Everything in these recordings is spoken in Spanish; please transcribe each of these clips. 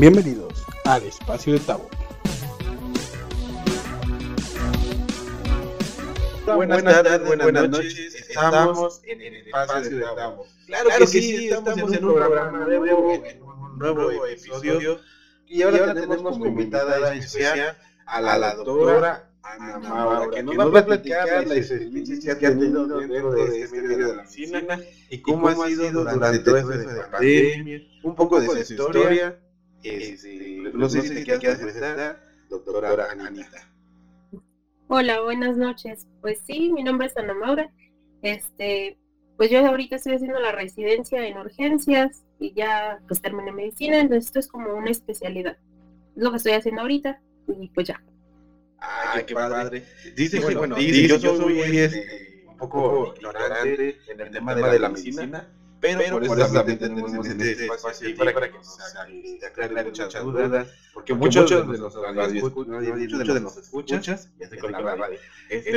Bienvenidos al espacio de Tabo. Buenas, tardes, buenas, noches. Estamos en el espacio de Tabo. Claro, que sí, estamos, en un programa nuevo, en un nuevo episodio. Y ahora, tenemos como invitada especial a la, doctora Ana Maura, que nos va a platicar la experiencia que ha tenido dentro de este medio de la medicina y cómo ha sido durante todo esto de la pandemia, un poco de su historia. Este, no sé si te quieres presentar, doctora Anita. Hola, buenas noches. Pues sí, mi nombre es Ana Maura. Este, pues yo ahorita estoy haciendo la residencia en urgencias y ya pues terminé medicina, entonces esto es como una especialidad. Es lo que estoy haciendo ahorita y pues ya. Ay, qué padre. Dice, bueno, bueno dice, yo, yo soy este, un poco ignorante en el tema de la medicina pero, por, eso también tenemos este espacio para, para que se aclaren muchas dudas, porque muchos de los muchos de escuchas,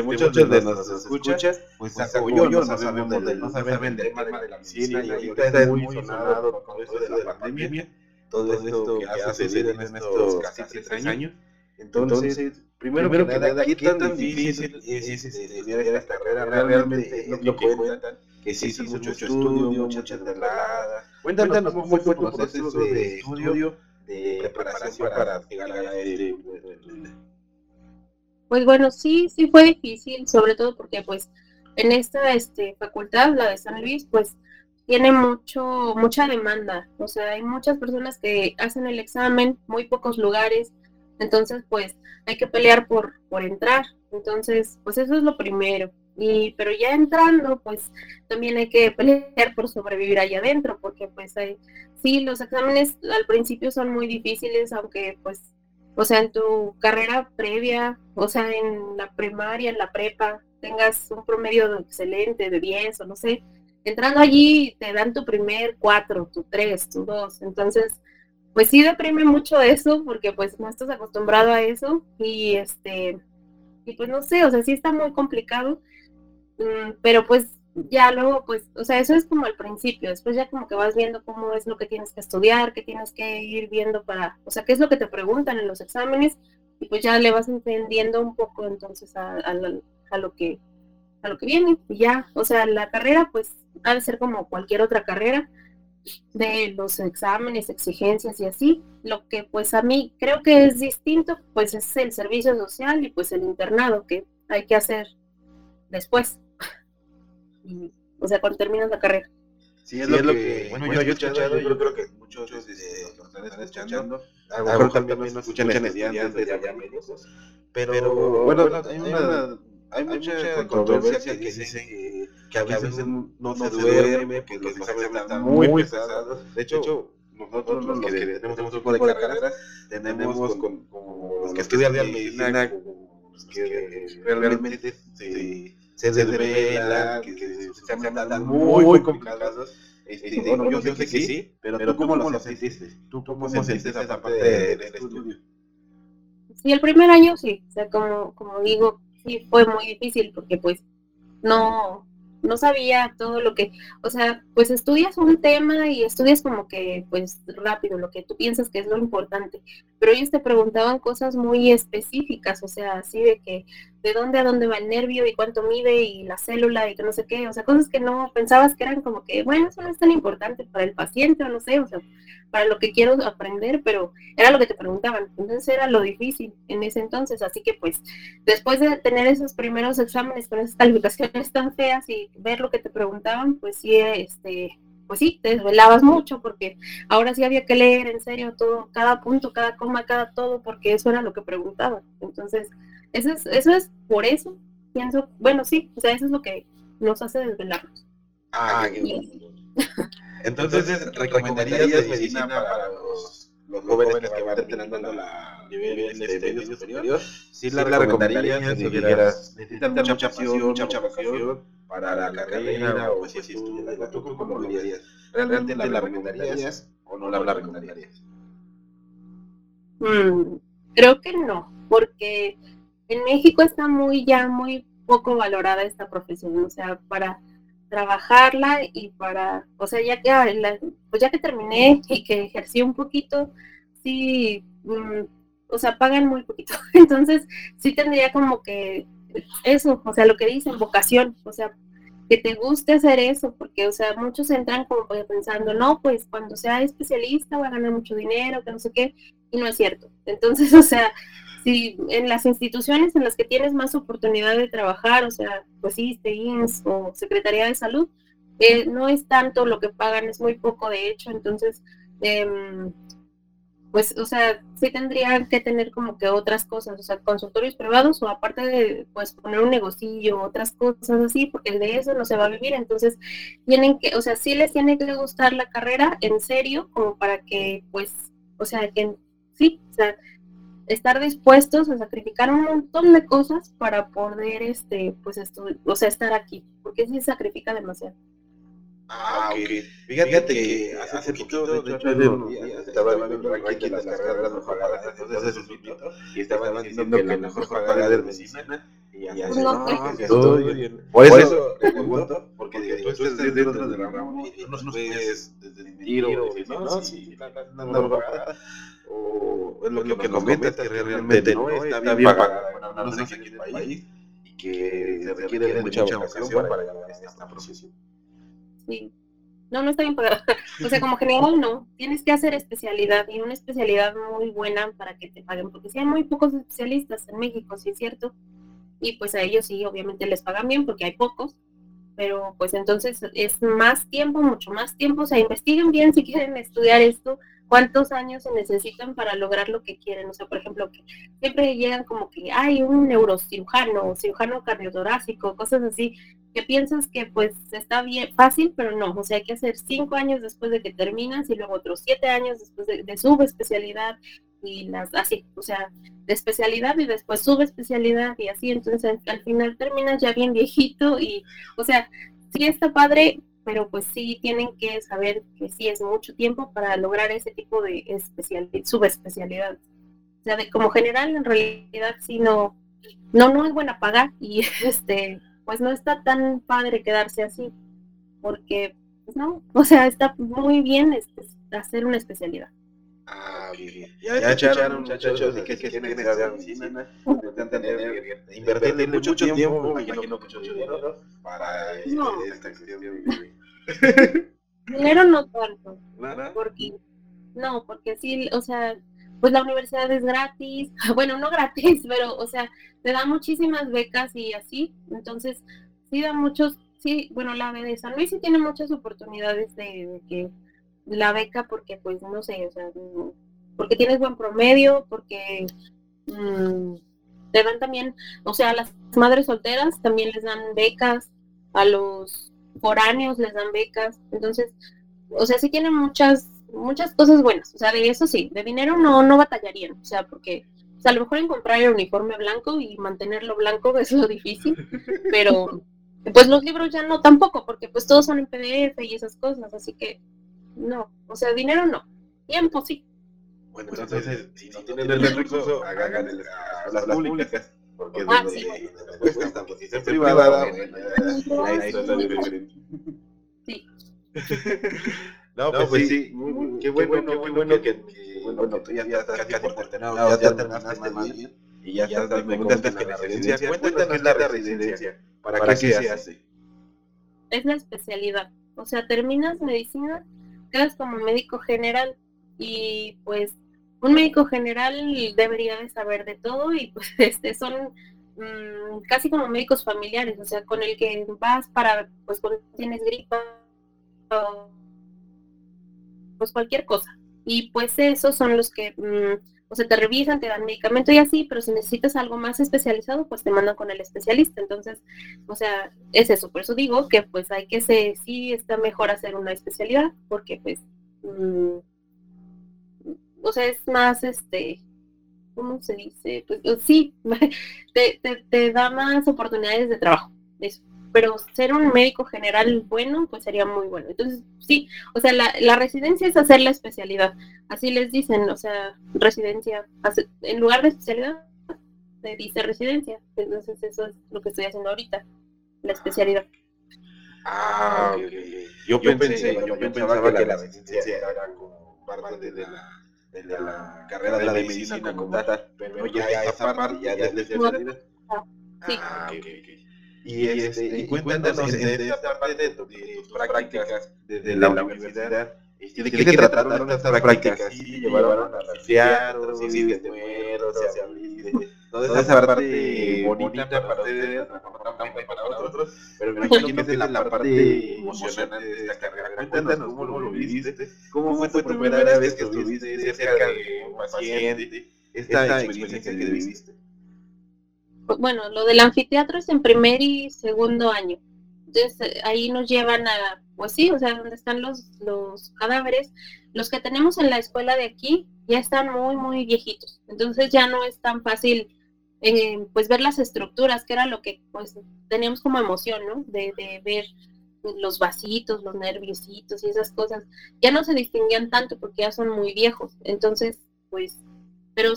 muchos de los escuchas, pues yo, no sabemos de, no saben del tema de la medicina y ahorita es muy sonado con esto de la pandemia, todo esto que ha sucedido en estos casi tres años, entonces, primero, primero que nada, ¿qué tan difícil es estudiar esta carrera? Realmente, lo que cuentan que sí hizo mucho, estudio, mucha. Cuéntanos cómo fue tu proceso de estudio, de preparación para llegar a este... Pues bueno, sí, sí fue difícil, sobre todo porque pues en esta este, facultad, la de San Luis, pues tiene mucho, mucha demanda. O sea, hay muchas personas que hacen el examen, muy pocos lugares. Entonces, pues hay que pelear por, por entrar. Entonces, pues eso es lo primero. Y, pero ya entrando, pues también hay que pelear por sobrevivir allá adentro, porque pues hay, sí, los exámenes al principio son muy difíciles, aunque pues, o sea, en tu carrera previa, o sea, en la primaria, en la prepa, tengas un promedio excelente de 10 o no sé, entrando allí te dan tu primer 4, tu 3, tu 2, entonces, pues sí deprime mucho eso, porque pues no estás acostumbrado a eso y este, y pues no sé, o sea, sí está muy complicado pero pues ya luego, pues, o sea, eso es como al principio, después ya como que vas viendo cómo es lo que tienes que estudiar, qué tienes que ir viendo para, o sea, qué es lo que te preguntan en los exámenes, y pues ya le vas entendiendo un poco entonces a, a, lo que a lo que viene, y ya, o sea, la carrera pues ha de ser como cualquier otra carrera, de los exámenes, exigencias y así, lo que pues a mí creo que es distinto, pues es el servicio social y pues el internado que hay que hacer después o sea, cuando terminas la carrera. Sí, es, lo, que, bueno, yo, yo he escuchado, yo creo que muchos de los que están escuchando, a lo mejor también no escuchan estudiantes de allá médicos, pero, bueno, hay, una, hay mucha controversia que dicen que, que a veces no se duerme, que los exámenes están muy pesados, de hecho, nosotros los que tenemos un poco de carrera, tenemos con, los que estudian medicina, que realmente se desvela, que, que se llaman muy, muy complicados. Este, bueno, yo, sé que sí, pero, pero ¿tú cómo lo sentiste? ¿Tú cómo sentiste esa parte del estudio? Sí, el primer año sí, o sea, como, como digo, sí fue muy difícil porque pues no, no sabía todo lo que, o sea, pues estudias un tema y estudias como que, pues rápido, lo que tú piensas que es lo importante, pero ellos te preguntaban cosas muy específicas, o sea, así de que de dónde a dónde va el nervio y cuánto mide y la célula y que no sé qué, o sea, cosas que no pensabas que eran como que, bueno, eso no es tan importante para el paciente o no sé, o sea, para lo que quiero aprender, pero era lo que te preguntaban, entonces era lo difícil en ese entonces, así que pues después de tener esos primeros exámenes con esas calificaciones tan feas y ver lo que te preguntaban, pues sí, este, pues sí, te desvelabas mucho porque ahora sí había que leer en serio todo, cada punto, cada coma, cada todo, porque eso era lo que preguntaban, entonces eso es, eso es por eso, pienso, bueno, sí, o sea, eso es lo que nos hace desvelarnos. Ah, qué Entonces, ¿recomendarías medicina para los, los jóvenes que van terminando la nivel de este medio superior? Sí, la recomendarías si quieras, necesitan mucha pasión, mucha vocación para la carrera o si estudias. ¿Tú cómo lo dirías? ¿Realmente la recomendarías o no la recomendarías? Mm, creo que no, porque en México está muy ya muy poco valorada esta profesión, o sea, para trabajarla y para, o sea, ya que, pues ya que terminé y que ejercí un poquito, sí, mm, o sea, pagan muy poquito. Entonces, sí tendría como que eso, o sea, lo que dicen, vocación, o sea, que te guste hacer eso, porque, o sea, muchos entran como pensando, no, pues cuando sea especialista voy a ganar mucho dinero, que no sé qué, y no es cierto. Entonces, o sea, si en las instituciones en las que tienes más oportunidad de trabajar, o sea, pues sí, INS o Secretaría de Salud, eh, no es tanto lo que pagan, es muy poco de hecho, entonces, eh, pues, o sea, sí tendrían que tener como que otras cosas, o sea, consultorios privados o aparte de, pues, poner un negocillo, otras cosas así, porque de eso no se va a vivir, entonces, tienen que, o sea, sí les tiene que gustar la carrera en serio, como para que, pues, o sea, que sí, o sea, estar dispuestos a sacrificar un montón de cosas para poder, este, pues, o sea, estar aquí, porque sí sacrifica demasiado. Ah, ok. Fíjate, que hace poquito, de hecho, hace unos días, estaba viendo el ranking de las carreras mejor pagadas, entonces es un mito, y estaban diciendo que la mejor pagada es medicina, y así, no, no, Por eso, pregunto, porque tú estás dentro de la rama, y no nos puedes desmentir o decir, no, sí, no, no, pagada, o es lo que comentas, que realmente no está bien pagada, no sé país, y que se requiere de mucha vocación para esta profesión. Sí. No, no está bien pagada. O sea, como general no. Tienes que hacer especialidad y una especialidad muy buena para que te paguen, porque si hay muy pocos especialistas en México, sí es cierto. Y pues a ellos sí, obviamente les pagan bien porque hay pocos. Pero pues entonces es más tiempo, mucho más tiempo. O sea, investiguen bien si quieren estudiar esto, cuántos años se necesitan para lograr lo que quieren. O sea, por ejemplo, que siempre llegan como que hay un neurocirujano, cirujano cardiotorácico, cosas así que piensas que pues está bien fácil, pero no, o sea, hay que hacer cinco años después de que terminas y luego otros siete años después de, de subespecialidad y las así, o sea, de especialidad y después subespecialidad y así, entonces al final terminas ya bien viejito y, o sea, sí está padre, pero pues sí tienen que saber que sí es mucho tiempo para lograr ese tipo de especialidad, subespecialidad. O sea, de como general en realidad sí no, no, no es buena paga y este pues no está tan padre quedarse así, porque, pues no, o sea, está muy bien este, hacer una especialidad. Ya, ya echaron, muchachos, de que, que tienen que de medicina, tener, invertirle mucho tiempo, imagino mucho dinero, para este, no. esta Dinero no tanto, porque, no, porque sí, o sea, pues la universidad es gratis, bueno, no gratis, pero, o sea, te da muchísimas becas y así, entonces, sí da muchos, sí, bueno, la de San Luis sí tiene muchas oportunidades de, que la beca, porque, pues, no sé, o sea, porque tienes buen promedio, porque mm, te dan también, o sea, a las madres solteras también les dan becas, a los foráneos les dan becas, entonces, o sea, sí tienen muchas muchas cosas buenas, o sea, de eso sí, de dinero no, no batallarían, o sea, porque o sea, a lo mejor en comprar el uniforme blanco y mantenerlo blanco es lo difícil, pero pues los libros ya no tampoco, porque pues todos son en PDF y esas cosas, así que no, o sea, dinero no, tiempo sí. Bueno, entonces, si no tienen el recurso, hagan las públicas. Porque ah, sí. cuesta, pues si es privada, la historia es diferente. Sí. No, pues, pues sí, qué bueno, qué bueno, que, bueno, tú ya, estás casi por terminado, ya, terminaste más bien, y ya, estás, me preguntas que la residencia, cuéntanos qué es la residencia, para, qué, se hace. Es la especialidad, o sea, terminas medicina, quedas como médico general, y pues un médico general debería de saber de todo, y pues este son mmm, casi como médicos familiares, o sea, con el que vas para, pues cuando tienes gripa, o pues cualquier cosa. Y pues esos son los que, mm, o sea, te revisan, te dan medicamento y así, pero si necesitas algo más especializado, pues te mandan con el especialista. Entonces, o sea, es eso. Por eso digo que pues hay que ser, sí está mejor hacer una especialidad, porque pues, mm, o sea, es más, este, ¿cómo se dice? Pues sí, te, te, te da más oportunidades de trabajo. Eso pero ser un médico general bueno, pues sería muy bueno. Entonces, sí, o sea, la, residencia es hacer la especialidad. Así les dicen, o sea, residencia, en lugar de especialidad, se dice residencia. Entonces, eso es lo que estoy haciendo ahorita, la especialidad. Ah, okay. Yo, pensé, yo, pensaba que la residencia era como parte de la de la carrera de la medicina como tal, pero ya esa parte ya desde el Sí. Ah, y, este, y cuéntanos en esta parte de, tus prácticas de, la, universidad, ¿de qué, trataron estas prácticas? ¿Sí llevaron a sí, toda esa parte bonita para ustedes, para otros, pero me imagino que es la parte emocionante de esta carrera. Cuéntanos cómo lo viviste, cómo fue tu primera vez que estuviste cerca de un paciente, esta experiencia que viviste bueno, lo del anfiteatro es en primer y segundo año. Entonces eh, ahí nos llevan a, pues sí, o sea, donde están los, los cadáveres. Los que tenemos en la escuela de aquí ya están muy, muy viejitos. Entonces ya no es tan fácil eh, pues ver las estructuras, que era lo que pues teníamos como emoción, ¿no? De, de ver los vasitos, los nerviositos y esas cosas. Ya no se distinguían tanto porque ya son muy viejos. Entonces, pues, pero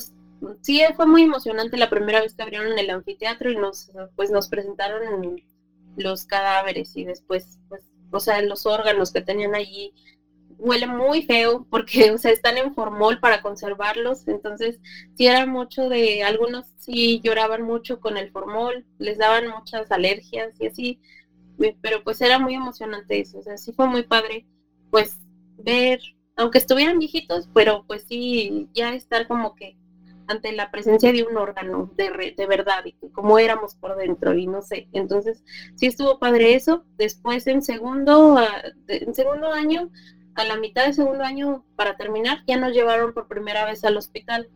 sí fue muy emocionante la primera vez que abrieron el anfiteatro y nos pues nos presentaron los cadáveres y después pues o sea los órganos que tenían allí huele muy feo porque o sea están en formol para conservarlos entonces sí era mucho de algunos sí lloraban mucho con el formol les daban muchas alergias y así pero pues era muy emocionante eso o sea sí fue muy padre pues ver aunque estuvieran viejitos pero pues sí ya estar como que ante la presencia de un órgano de, de verdad y cómo éramos por dentro y no sé. Entonces, sí estuvo padre eso. Después en segundo, en segundo año, a la mitad de segundo año, para terminar, ya nos llevaron por primera vez al hospital.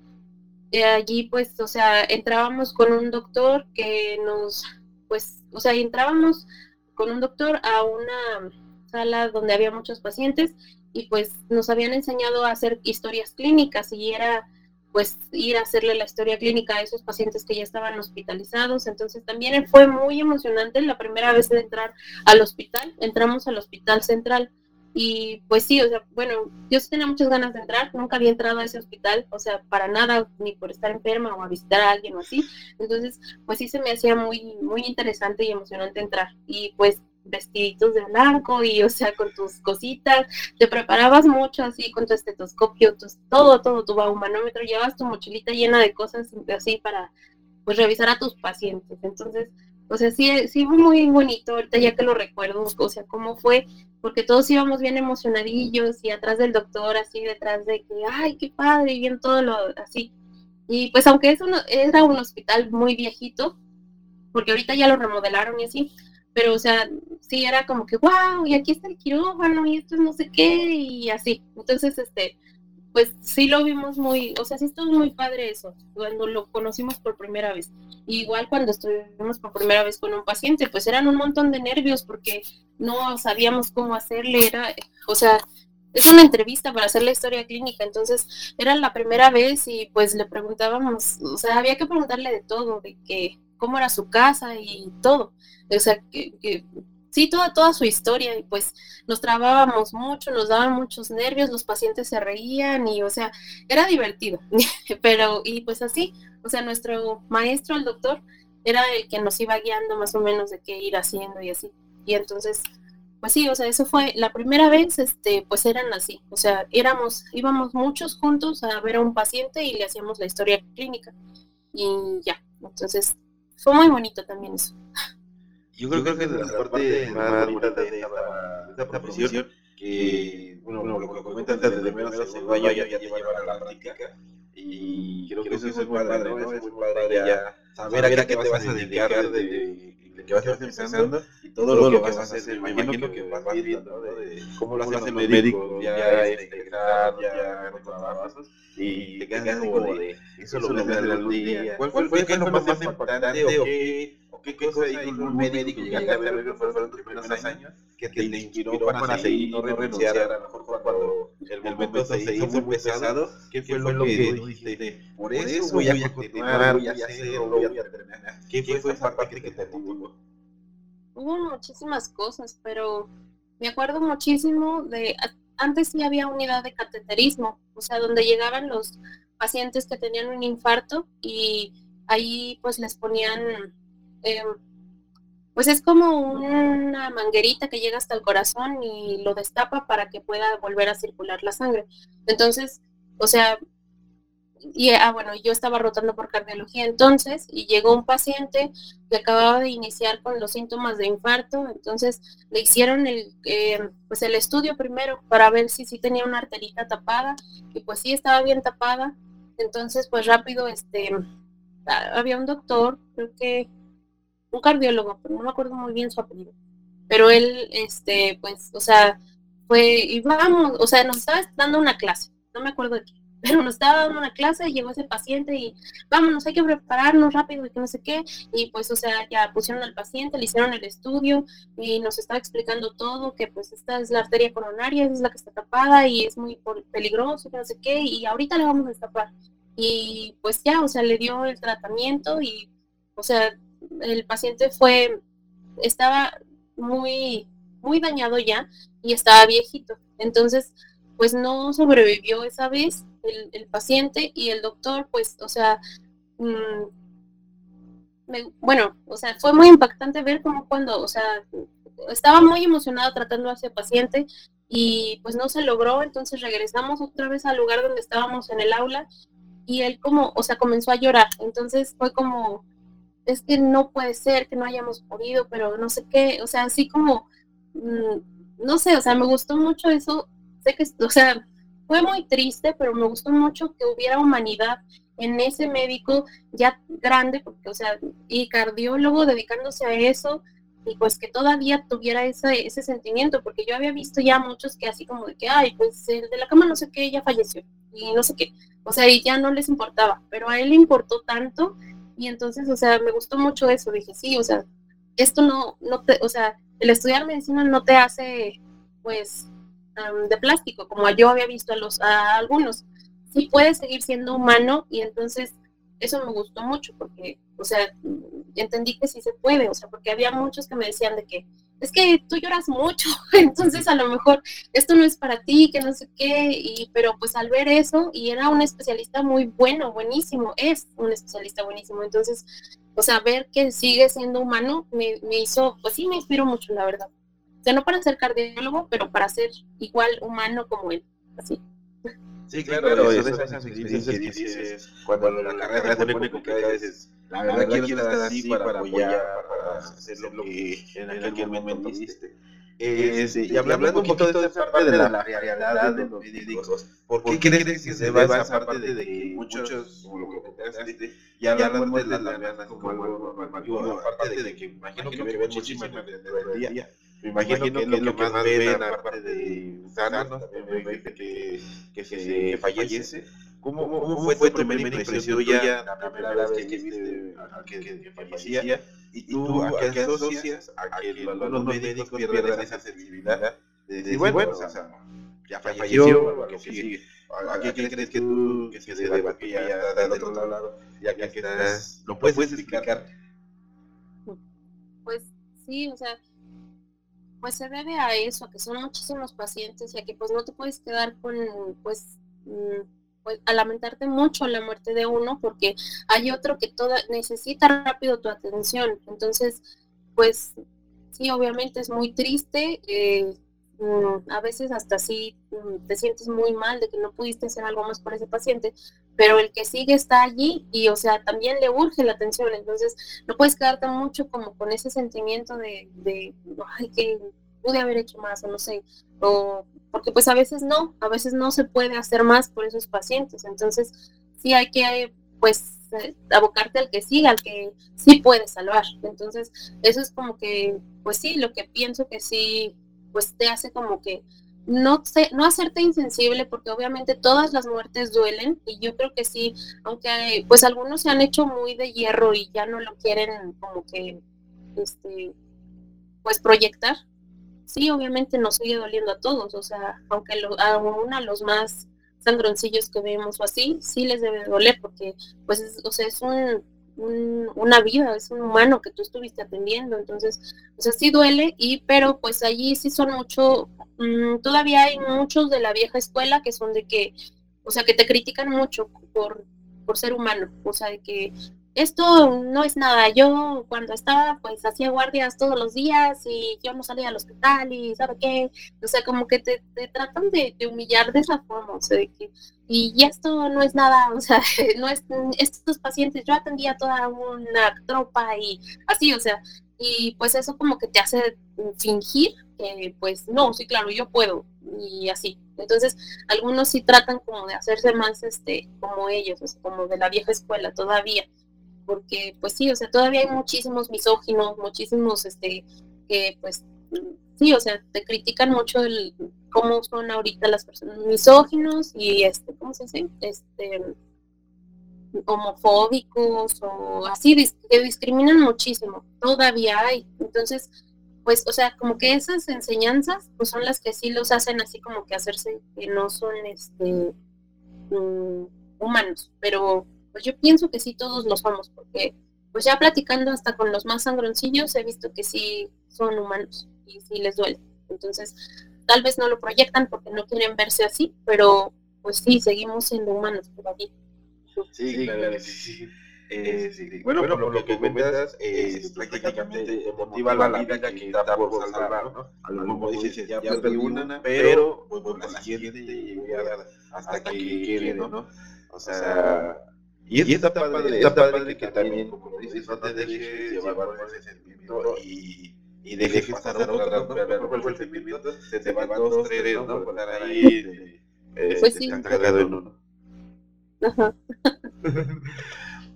Y allí, pues, o sea, entrábamos con un doctor que nos, pues, o sea, entrábamos con un doctor a una sala donde había muchos pacientes y pues nos habían enseñado a hacer historias clínicas y era pues ir a hacerle la historia clínica a esos pacientes que ya estaban hospitalizados. Entonces también fue muy emocionante la primera vez de entrar al hospital. Entramos al hospital central y pues sí, o sea, bueno, yo sí tenía muchas ganas de entrar, nunca había entrado a ese hospital, o sea, para nada, ni por estar enferma o a visitar a alguien o así. Entonces, pues sí se me hacía muy, muy interesante y emocionante entrar. Y pues vestiditos de blanco y, o sea, con tus cositas, te preparabas mucho así con tu estetoscopio, todo, todo, tu baumanómetro, llevas tu mochilita llena de cosas así para, pues, revisar a tus pacientes. Entonces, o sea, sí, sí fue muy bonito ahorita ya que lo recuerdo, o sea, cómo fue, porque todos íbamos bien emocionadillos y atrás del doctor, así detrás de que, ay, qué padre, y bien todo lo así. Y pues aunque eso era un hospital muy viejito, porque ahorita ya lo remodelaron y así, pero o sea, sí era como que, wow, y aquí está el quirófano y esto es no sé qué y así. Entonces, este, pues sí lo vimos muy, o sea, sí estuvo muy padre eso, cuando lo conocimos por primera vez. igual cuando estuvimos por primera vez con un paciente, pues eran un montón de nervios porque no sabíamos cómo hacerle, era, o sea, es una entrevista para hacer la historia clínica, entonces era la primera vez y pues le preguntábamos, o sea, había que preguntarle de todo, de que cómo era su casa y todo. O sea, que, sí, toda, toda su historia y pues nos trabábamos mucho, nos daban muchos nervios, los pacientes se reían y, o sea, era divertido. Pero, y pues así, o sea, nuestro maestro, el doctor, era el que nos iba guiando más o menos de qué ir haciendo y así. Y entonces, pues sí, o sea, eso fue la primera vez, este, pues eran así, o sea, éramos, íbamos muchos juntos a ver a un paciente y le hacíamos la historia clínica y ya, entonces fue muy bonito también eso. Yo creo, que, de la parte más bonita de esta, profesión, que, bueno, lo, lo comentas antes de menos hace un año ya, ya te llevar a la práctica, y creo que eso es muy padre, ¿no? Es muy padre ya saber a qué te vas a dedicar de que vas a estar empezando y todo, lo que vas a hacer, me imagino que vas viendo de cómo lo hacen los médicos, ya integrar, ya trabajos y te quedas como de eso lo ves al día. ¿Cuál fue lo más importante o qué o qué cosa dijo un médico que llegaste a ver que fueron los primeros años que te inspiró para seguir y no renunciar a lo mejor cuando el momento se hizo muy pesado? ¿Qué fue lo que dijiste? Por eso voy a continuar, voy a hacerlo, voy a terminar. ¿Qué fue esa parte que te motivó? hubo muchísimas cosas, pero me acuerdo muchísimo de, antes sí había unidad de cateterismo, o sea, donde llegaban los pacientes que tenían un infarto y ahí pues les ponían, em, pues es como una manguerita que llega hasta el corazón y lo destapa para que pueda volver a circular la sangre. Entonces, o sea, y ah, bueno, yo estaba rotando por cardiología entonces y llegó un paciente que acababa de iniciar con los síntomas de infarto, entonces le hicieron el, eh, pues el estudio primero para ver si sí tenía una arterita tapada y pues sí estaba bien tapada, entonces pues rápido este ah, había un doctor, creo que un cardiólogo, pero no me acuerdo muy bien su apellido, pero él este pues o sea fue y vamos, o sea nos estaba dando una clase, no me acuerdo de qué pero nos estaba dando una clase y llegó ese paciente y vámonos, hay que prepararnos rápido y que no sé qué. Y pues, o sea, ya pusieron al paciente, le hicieron el estudio y nos estaba explicando todo, que pues esta es la arteria coronaria, es la que está tapada y es muy peligroso, que no sé qué, y ahorita le vamos a destapar. Y pues ya, o sea, le dio el tratamiento y, o sea, el paciente fue, estaba muy, muy dañado ya y estaba viejito. Entonces, pues no sobrevivió esa vez el, paciente y el doctor, pues, o sea, mm, bueno, o sea, fue muy impactante ver cómo cuando, o sea, estaba muy emocionado tratando a ese paciente y pues no se logró, entonces regresamos otra vez al lugar donde estábamos en el aula y él como, o sea, comenzó a llorar, entonces fue como, es que no puede ser que no hayamos podido, pero no sé qué, o sea, así como, mm, no sé, o sea, me gustó mucho eso, sé que, o sea, fue muy triste, pero me gustó mucho que hubiera humanidad en ese médico ya grande, porque, o sea, y cardiólogo dedicándose a eso, y pues que todavía tuviera ese, ese sentimiento, porque yo había visto ya muchos que así como de que, ay, pues el de la cama no sé qué, ya falleció, y no sé qué, o sea, y ya no les importaba, pero a él le importó tanto, y entonces, o sea, me gustó mucho eso, dije, sí, o sea, esto no, no te, o sea, el estudiar medicina no te hace, pues, de plástico, como yo había visto a, los, a algunos. Sí puede seguir siendo humano y entonces eso me gustó mucho porque, o sea, entendí que sí se puede, o sea, porque había muchos que me decían de que es que tú lloras mucho, entonces a lo mejor esto no es para ti, que no sé qué, y, pero pues al ver eso, y era un especialista muy bueno, buenísimo, es un especialista buenísimo, entonces, o sea, ver que sigue siendo humano me, me hizo, pues sí, me inspiró mucho, la verdad. O sea, no para ser cardiólogo, pero para ser igual humano como él. Así. Sí, claro, eso, esas, esas experiencias que dices, cuando la carrera te pone complicada, dices, la verdad quiero estar así para apoyar, para hacer lo que en aquel momento hiciste. Este, y hablando un poquito de esa parte de la realidad de los médicos, ¿por qué crees que se va esa parte de que muchos, como lo que comentaste, ya hablan de las ganas como algo aparte de que imagino que ven muchísimas día, me imagino, que, es lo que más ven, aparte de me que, que, se fallece. ¿Cómo, cómo fue, tu primera impresión tuya la primera vez que viste a que, fallecía? ¿Y tú a qué asocias a que los médicos pierdan esa sensibilidad? De decir, bueno, o sea, ya falleció, que sigue. ¿A qué crees que tú, que se deba que ya está del otro lado, ya que estás, lo puedes explicar? Pues sí, o sea, pues se debe a eso, a que son muchísimos pacientes y a que pues no te puedes quedar con, pues, mm, pues a lamentarte mucho la muerte de uno porque hay otro que toda, necesita rápido tu atención. Entonces, pues sí, obviamente es muy triste. Eh, a veces hasta sí mm, te sientes muy mal de que no pudiste hacer algo más por ese paciente, pero el que sigue está allí y, o sea, también le urge la atención, entonces no puedes quedarte mucho como con ese sentimiento de, ay, que pude haber hecho más o no sé, o porque pues a veces no, a veces no se puede hacer más por esos pacientes, entonces sí hay que pues eh, abocarte al que siga, al que sí puede salvar, entonces eso es como que, pues sí, lo que pienso que sí, pues te hace como que no, sé, no hacerte insensible porque obviamente todas las muertes duelen y yo creo que sí, aunque pues algunos se han hecho muy de hierro y ya no lo quieren como que este pues proyectar, sí, obviamente nos sigue doliendo a todos, o sea, aunque aún a los más sangroncillos que vemos o así, sí les debe doler porque pues es, o sea, es un una vida, es un humano que tú estuviste atendiendo, entonces, o sea, sí duele, y pero pues allí sí son mucho, mm, todavía hay muchos de la vieja escuela que son de que, o sea, que te critican mucho por, por ser humano, o sea, de que esto no es nada. Yo cuando estaba, pues hacía guardias todos los días y yo no salía al hospital y ¿sabe qué? O sea, como que te, tratan de, humillar de esa forma, o sea, de que, y esto no es nada, o sea, no es, estos pacientes, yo atendía toda una tropa y así, o sea, y pues eso como que te hace fingir que, pues, no, sí, claro, yo puedo, y así. Entonces, algunos sí tratan como de hacerse más, este, como ellos, como de la vieja escuela todavía porque pues sí, o sea, todavía hay muchísimos misóginos, muchísimos, este, que pues sí, o sea, te critican mucho el cómo son ahorita las personas misóginos y este, ¿cómo se dice? Este homofóbicos o así, que discriminan muchísimo, todavía hay. Entonces, pues, o sea, como que esas enseñanzas, pues son las que sí los hacen así como que hacerse que no son, este, mm, humanos, pero pues yo pienso que sí todos los somos, porque pues ya platicando hasta con los más sangroncillos he visto que sí son humanos y sí les duele. Entonces, tal vez no lo proyectan porque no quieren verse así, pero pues sí, seguimos siendo humanos todavía. Sí, claro, sí, sí. Eh, sí, Bueno, bueno, por lo que comentas, es prácticamente motiva la vida que da por salvar, ¿no? A lo mejor dices, ya perdí una, pero pues, por la siguiente y hasta que quede, ¿no? O sea, y, y está, padre, está padre que también, como dices, no te dejes llevar por ese sentimiento y, y dejes pasar otra. Pero por el sentimiento se te van dos, tres, ¿no? Por estar ahí eh, pues sí. cargado en uno. Ajá.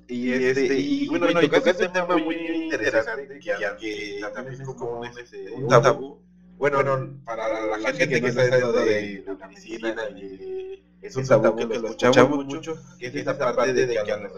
Y, este, y bueno, y tocaste un tema muy interesante, que aunque también es como un, este, un tabú, bueno, para la gente que está dentro de la medicina y es un tabú que lo escuchamos mucho, que es esa parte de que a los,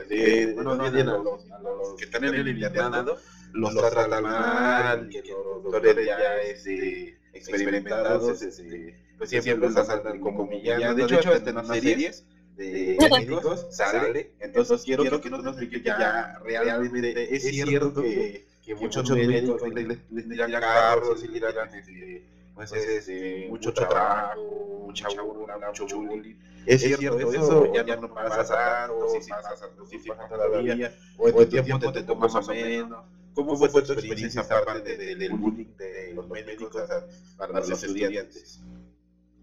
bueno, no, a los, que están en el internado los tratan mal, que los doctores ya este, experimentados, este, pues siempre los asaltan como humillando. De hecho, hasta en las series de médicos sale, entonces quiero que no nos explique ya realmente es cierto que, que muchos médicos les tiran carros y tiran es eh, mucho trabajo, mucha burla, mucho bullying. Es, cierto, eso ya, ya no pasa tanto, si pasa, si pasa todavía, o en tu tiempo te tomas más o menos. ¿Cómo fue tu experiencia esa parte del bullying de los médicos para los estudiantes?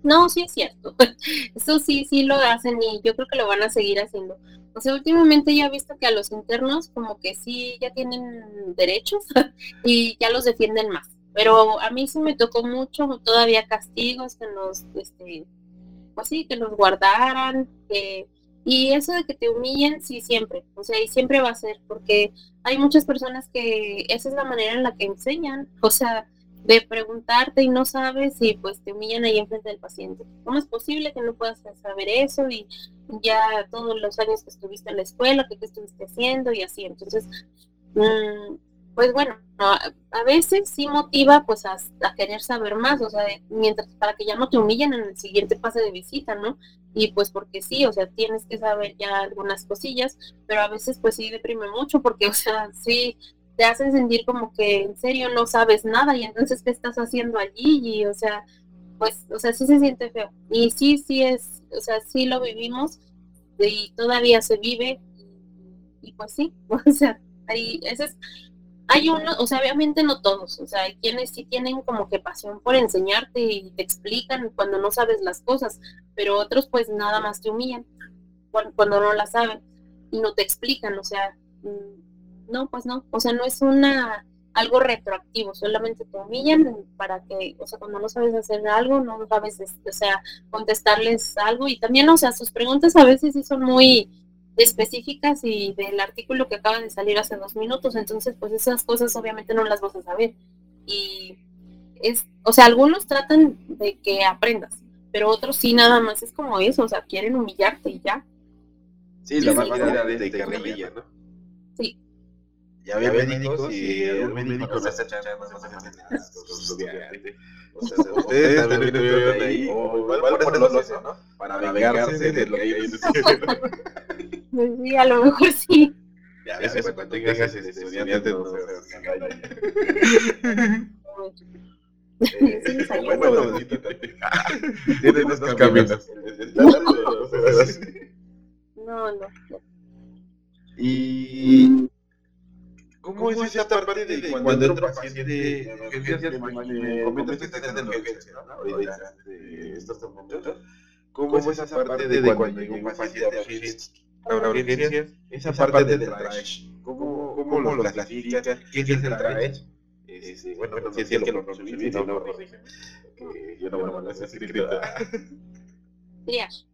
No, sí es cierto. Eso sí, sí lo hacen y yo creo que lo van a seguir haciendo. O sea, últimamente ya he visto que a los internos como que sí ya tienen derechos y ya los defienden más. Pero a mí sí me tocó mucho todavía castigos que nos, este, pues sí, que nos guardaran, que, y eso de que te humillen, sí, siempre, o sea, y siempre va a ser, porque hay muchas personas que esa es la manera en la que enseñan, o sea, de preguntarte y no sabes y pues te humillan ahí enfrente del paciente. ¿Cómo es posible que no puedas saber eso y ya todos los años que estuviste en la escuela, que qué estuviste haciendo y así? Entonces, mmm, pues bueno, a veces sí motiva pues a, querer saber más, o sea, mientras para que ya no te humillen en el siguiente pase de visita, ¿no? Y pues porque sí, o sea, tienes que saber ya algunas cosillas, pero a veces pues sí deprime mucho porque, o sea, sí te hacen sentir como que en serio no sabes nada y entonces qué estás haciendo allí y, o sea, pues, o sea, sí se siente feo. Y sí, sí es, o sea, sí lo vivimos y todavía se vive y pues sí, o sea, ahí, ese es hay uno, o sea, obviamente no todos, o sea, hay quienes sí tienen como que pasión por enseñarte y te explican cuando no sabes las cosas, pero otros pues nada más te humillan cuando, no las saben y no te explican, o sea, mm, no, pues no, o sea, no es una algo retroactivo, solamente te humillan para que, o sea, cuando no sabes hacer algo, no sabes, o sea, contestarles algo y también, o sea, sus preguntas a veces sí son muy específicas y del artículo que acaba de salir hace dos minutos, entonces pues esas cosas obviamente no las vas a saber. Y es, o sea, algunos tratan de que aprendas, pero otros sí nada más es como eso, o sea, quieren humillarte y ya. Sí, la manera de, de carrilla, ¿no? Sí. Ya había médicos y un médico se está echando más o sea, ustedes también estuvieron ahí, o igual por eso, ¿no? Para vengarse de lo que ellos hicieron. Sí, a lo mejor sí. Ya, ves, pues, cuando tengas ese estudiante, no se Bueno, dos caminos. No, no. Y ¿Cómo, es esa parte de, cuando, entra un paciente de urgencias, comentas que está en urgencias, ¿no? Ahorita, estos momentos. ¿Cómo es esa parte de cuando llega un paciente de urgencias? Esa parte del trash. ¿Cómo, cómo lo clasificas? ¿Qué es el trash? Este, bueno, bueno, si es que lo no lo Yo no voy a mandar. Triage.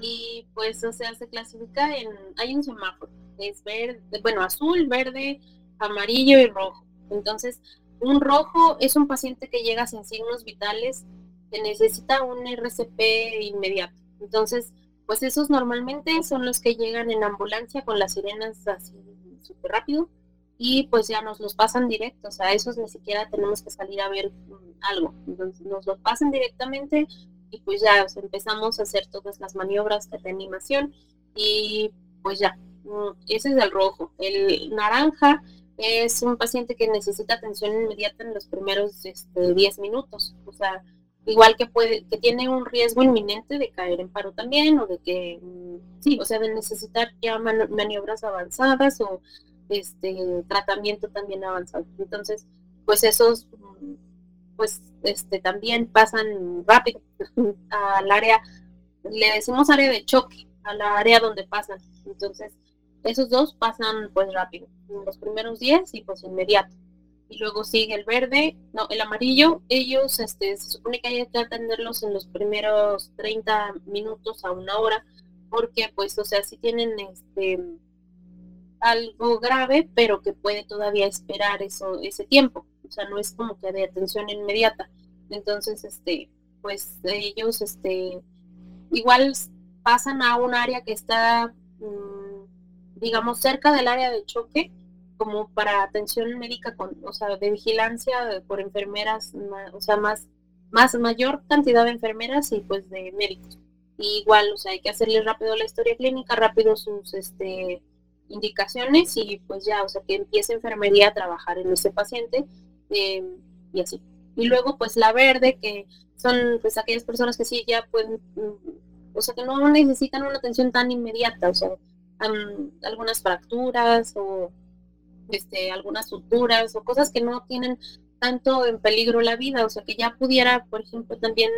Y pues, o sea, se clasifica en. Hay un semáforo. Es verde, bueno, azul, verde, amarillo y rojo. Entonces, un rojo es un paciente que llega sin signos vitales, que necesita un RCP inmediato. Entonces, pues esos normalmente son los que llegan en ambulancia con las sirenas así súper rápido y pues ya nos los pasan directos, a esos ni siquiera tenemos que salir a ver mm, algo, entonces nos los pasan directamente y pues ya empezamos a hacer todas las maniobras de animación y pues ya, mm, ese es el rojo. El naranja es un paciente que necesita atención inmediata en los primeros este, 10 minutos. O sea, igual que puede, que tiene un riesgo inminente de caer en paro también, o de que, mm, sí, o sea, de necesitar ya maniobras avanzadas o este tratamiento también avanzado. Entonces, pues esos mm, pues este también pasan rápido al área, le decimos área de choque, a la área donde pasan. Entonces, esos dos pasan pues rápido, los primeros 10 y pues inmediato. Y luego sigue el verde, no, el amarillo, ellos este, se supone que hay que atenderlos en los primeros 30 minutos a una hora, porque pues, o sea, si tienen este algo grave, pero que puede todavía esperar eso, ese tiempo. O sea, no es como que de atención inmediata. Entonces, este, pues ellos, este, igual pasan a un área que está mm, digamos, cerca del área de choque, como para atención médica, con, o sea, de vigilancia por enfermeras, o sea, más, más mayor cantidad de enfermeras y pues de médicos. igual, o sea, hay que hacerle rápido la historia clínica, rápido sus este, indicaciones y pues ya, o sea, que empiece enfermería a trabajar en ese paciente em, y así. Y luego, pues la verde, que son pues aquellas personas que sí ya pueden, mm, o sea, que no necesitan una atención tan inmediata, o sea, algunas fracturas o este, algunas suturas o cosas que no tienen tanto en peligro la vida, o sea, que ya pudiera, por ejemplo, también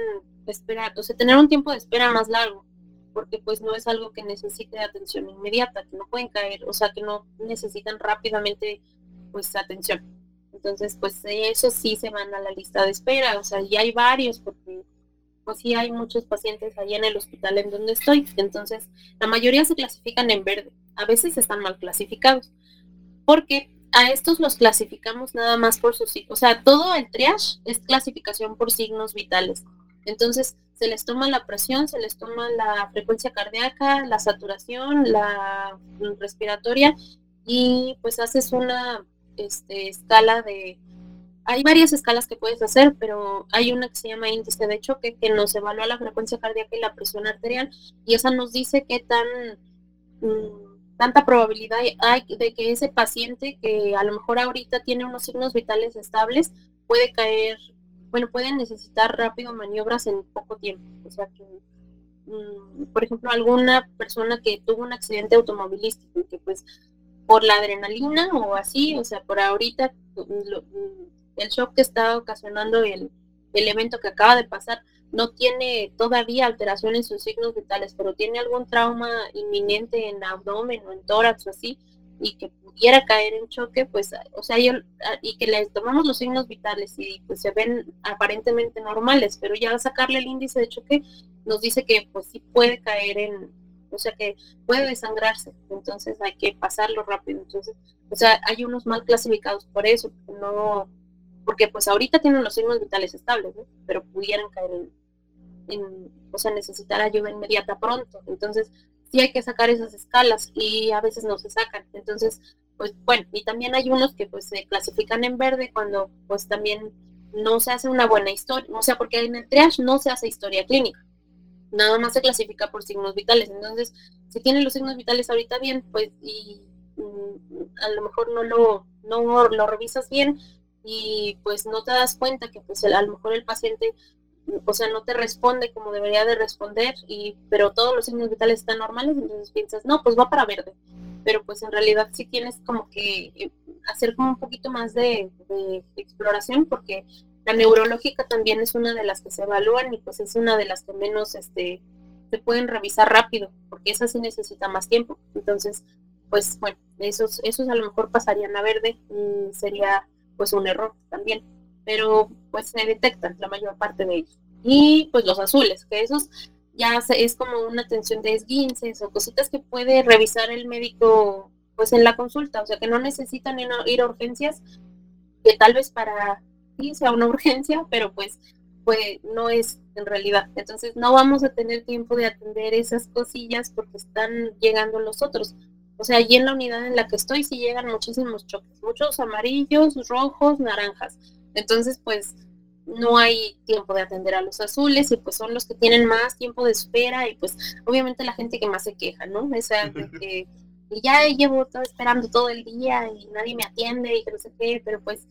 esperar, o sea, tener un tiempo de espera más largo, porque pues no es algo que necesite atención inmediata, que no pueden caer, o sea, que no necesitan rápidamente pues atención. Entonces, pues eso sí se van a la lista de espera, o sea, ya hay varios, porque pues sí hay muchos pacientes ahí en el hospital en donde estoy. Entonces, la mayoría se clasifican en verde. A veces están mal clasificados. Porque a estos los clasificamos nada más por sus signos. O sea, todo el triage es clasificación por signos vitales. Entonces, se les toma la presión, se les toma la frecuencia cardíaca, la saturación, la respiratoria y pues haces una este, escala de hay varias escalas que puedes hacer, pero hay una que se llama índice de choque que nos evalúa la frecuencia cardíaca y la presión arterial y esa nos dice qué tan mm, tanta probabilidad hay de que ese paciente que a lo mejor ahorita tiene unos signos vitales estables puede caer, bueno, puede necesitar rápido maniobras en poco tiempo. O sea que, mm, por ejemplo, alguna persona que tuvo un accidente automovilístico que pues por la adrenalina o así, o sea, por ahorita mm, el shock que está ocasionando el, evento que acaba de pasar no tiene todavía alteraciones en sus signos vitales, pero tiene algún trauma inminente en abdomen o en tórax o así, y que pudiera caer en choque, pues, o sea, yo, y que le tomamos los signos vitales y pues se ven aparentemente normales, pero ya sacarle el índice de choque nos dice que pues sí puede caer en, o sea, que puede desangrarse, entonces hay que pasarlo rápido, entonces, o sea, hay unos mal clasificados por eso, no porque pues ahorita tienen los signos vitales estables, pero pudieran caer en, o sea, necesitar ayuda inmediata pronto. Entonces, sí hay que sacar esas escalas y a veces no se sacan. Entonces, pues bueno, y también hay unos que pues se clasifican en verde cuando pues también no se hace una buena historia, o sea, porque en el triage no se hace historia clínica, nada más se clasifica por signos vitales. Entonces, si tienen los signos vitales ahorita bien, pues y mm, a lo mejor no lo, no lo revisas bien, y pues no te das cuenta que pues a lo mejor el paciente o sea, no te responde como debería de responder, y, pero todos los signos vitales están normales, entonces piensas, no, pues va para verde. pero pues en realidad sí tienes como que eh, hacer como un poquito más de, exploración porque la neurológica también es una de las que se evalúan y pues es una de las que menos este se pueden revisar rápido porque esa sí necesita más tiempo entonces pues bueno esos esos a lo mejor pasarían a verde y sería pues un error también pero pues se detectan la mayor parte de ellos y pues los azules que esos ya es como una atención de esguinces o cositas que puede revisar el médico pues en la consulta, o sea que no necesitan ir a urgencias, que tal vez para sí sea una urgencia, pero pues, pues no es en realidad. Entonces no vamos a tener tiempo de atender esas cosillas porque están llegando los otros. O sea, allí en la unidad en la que estoy sí llegan muchísimos choques, muchos amarillos, rojos, naranjas. Entonces, pues no hay tiempo de atender a los azules y pues son los que tienen más tiempo de espera y pues obviamente la gente que más se queja, ¿no? Esa que, ya llevo todo esperando todo el día y nadie me atiende y que no sé qué, pero pues,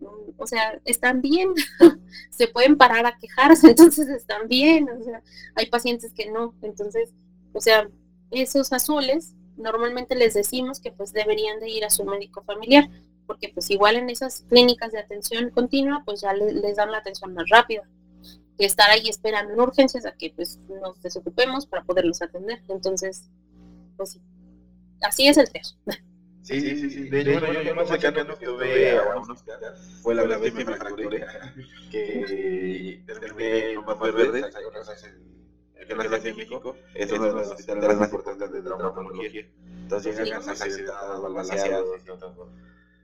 mm, o sea, están bien, se pueden parar a quejarse, entonces están bien, o sea, hay pacientes que no, entonces, o sea, esos azules normalmente les decimos que pues deberían de ir a su médico familiar, porque pues igual en esas clínicas de atención continua, pues ya les, dan la atención más rápida que estar ahí esperando en urgencias a que pues nos desocupemos para poderlos atender. Entonces, pues sí, así es el test. Sí, sí, sí, sí. De hecho, yo, yo más cercano que tuve a unos fue la vez que me fracturé, que terminé en Papel Verde, aquí en la Ciudad de México, es uno de los hospitales más importantes de traumatología. Entonces llegan accidentados, balanceados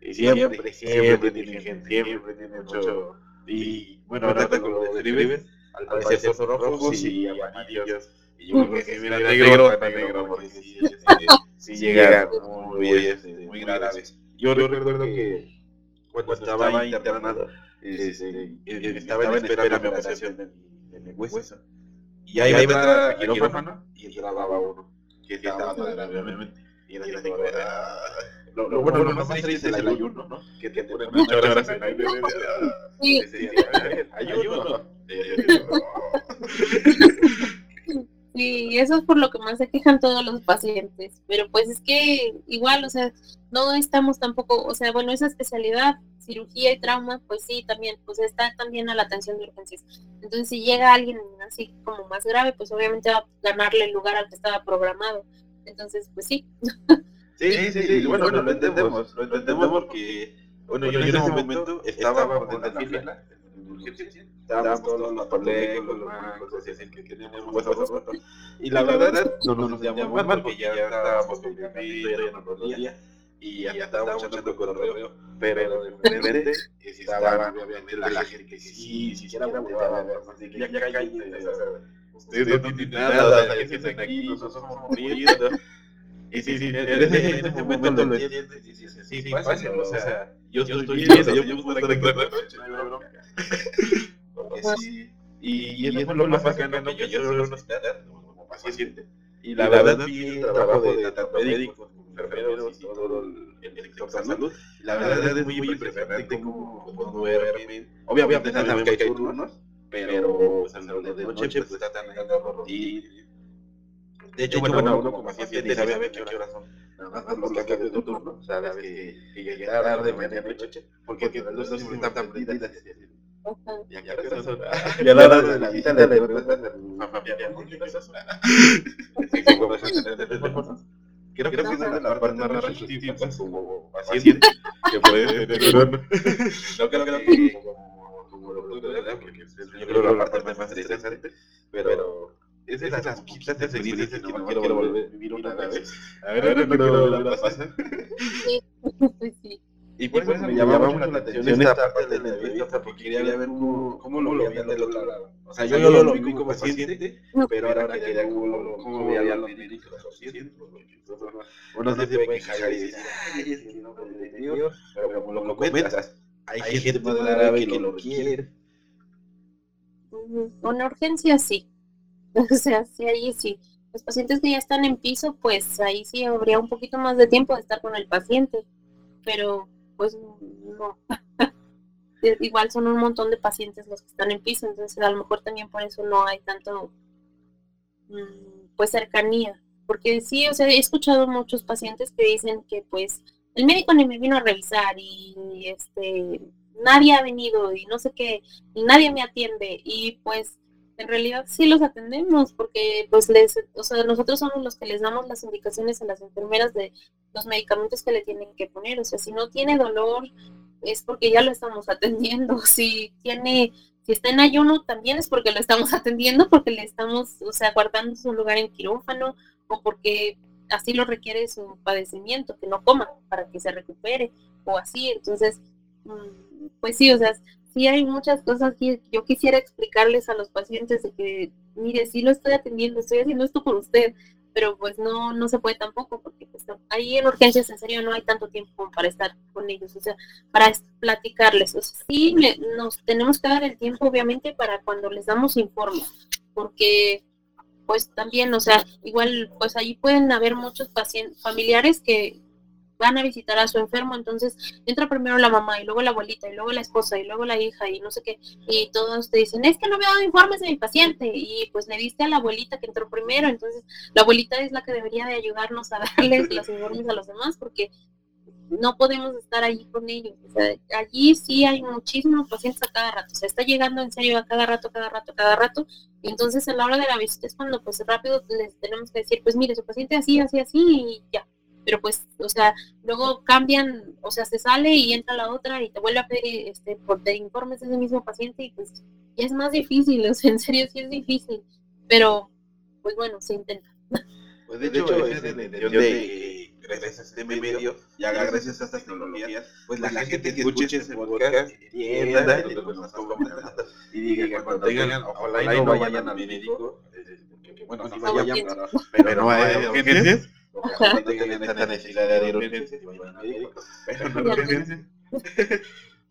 y siempre, siempre tiene gente, siempre mucho. Y bueno, ahora con lo describes, al parecer son rojos y amarillos. Y yo creo que si mira negro, negro, porque sí llega muy, muy graves. Yo recuerdo que cuando estaba internado, estaba en espera de mi operación de mi hueso. Y ahí iba a quirófano y entraba uno, que estaba obviamente. Y era lo, lo, bueno, lo más triste es el ayuno, ¿no? Que te ponen muchas horas en ayuno. Sí. Ayuno. Sí, eso es por lo que más se quejan todos los pacientes. Pero pues es que igual, o sea, no estamos tampoco, o sea, bueno, esa especialidad, cirugía y trauma, pues sí, también, pues está también a la atención de urgencias. Entonces, si llega alguien así como más grave, pues obviamente va a ganarle el lugar al que estaba programado. Entonces, pues sí. Sí, sí, sí, sí. Bueno, bueno, lo entendemos, lo entendemos porque, bueno, yo, en ese momento estaba en la fila, todos los los que y la verdad no nos llamamos mal, porque ya estábamos con mi ya no y ya estábamos echando correo, pero de frente estaba obviamente la gente que sí, siquiera ver, ya, ustedes no tienen nada, ya que aquí, nosotros somos muriendo, y sí, sí, en ese momento lo entiendes y dices, sí, sí, fácil, o sea, yo estoy bien, yo puedo estar aquí noche. Sí, y eso fue lo más bacano que yo soy un hospital como paciente. Y la verdad vi el trabajo de tanto médicos como enfermeros y todo el sector de salud. La verdad es muy impresionante. Obviamente sabemos que hay turnos, pero de noche pues están por ti de hecho, bueno, uno como paciente sabe ver qué horas son. Nada más los que de tu turno, sabes que, que llegar tarde, mañana, noche, porque dos están tan ya, ya la hora de la de la familia. Creo que es una de las partes más restrictivas como paciente que puede tener uno. No creo que como doctor, porque yo creo que la parte más interesante, pero es de esas poquitas experiencias que no quiero volver a vivir una vez. A ver, no quiero volver a pasar. Sí. Y por eso me llamaba mucho la atención esta parte de la entrevista, porque quería ver cómo lo veían del otro lado. O sea, yo, yo lo vi como paciente, pero ahora quería ver cómo veían los médicos pacientes. Uno se puede y decir, ay, es que no me pero como lo comentas, hay gente más grave que lo quiere. Una urgencia sí, O sea, sí, ahí sí. Los pacientes que ya están en piso, pues ahí sí habría un poquito más de tiempo de estar con el paciente, pero pues no. Igual son un montón de pacientes los que están en piso, entonces a lo mejor también por eso no hay tanto, mm, pues cercanía porque sí, o sea, he escuchado muchos pacientes que dicen que pues el médico ni me vino a revisar y este nadie ha venido y no sé qué, y nadie me atiende y pues en realidad sí los atendemos porque pues les, o sea, nosotros somos los que les damos las indicaciones a las enfermeras de los medicamentos que le tienen que poner, o sea, si no tiene dolor es porque ya lo estamos atendiendo, si tiene si está en ayuno también es porque lo estamos atendiendo, porque le estamos, o sea, guardando su lugar en quirófano o porque así lo requiere su padecimiento, que no coma para que se recupere o así. Entonces, mm, pues sí, o sea, sí hay muchas cosas que yo quisiera explicarles a los pacientes de que, mire, sí lo estoy atendiendo, estoy haciendo esto por usted, pero pues no, no se puede tampoco, porque pues, ahí en urgencias en serio no hay tanto tiempo para estar con ellos, o sea, para platicarles. O sea, sí nos tenemos que dar el tiempo, obviamente, para cuando les damos informe, porque pues también, o sea, igual, pues ahí pueden haber muchos pacientes familiares que van a visitar a su enfermo, entonces entra primero la mamá y luego la abuelita y luego la esposa y luego la hija y no sé qué, y todos te dicen, es que no me ha dado informes de mi paciente y pues le diste a la abuelita que entró primero, entonces la abuelita es la que debería de ayudarnos a darles los informes a los demás porque no podemos estar allí con ellos. O sea, allí sí hay muchísimos pacientes a cada rato. O sea, está llegando en serio a cada rato, cada rato, cada rato. Y entonces a la hora de la visita es cuando pues rápido les tenemos que decir, pues mire, su paciente así, así, así y ya pero pues, o sea, luego cambian, o sea, se sale y entra la otra y te vuelve a pedir este, por de informes de ese mismo paciente y pues ya es más difícil, o sea, en serio sí es difícil, pero pues bueno, se intenta. Pues de, hecho, es de, de, de, gracias a este medio, ya gracias a estas tecnologías, pues la, gente que escuche ese podcast entienda y diga cuando tengan, ojalá y no vayan al médico, bueno, sí vayan, pero no hay urgencias cuando tienen esta necesidad de urgencia, pero no urgencia.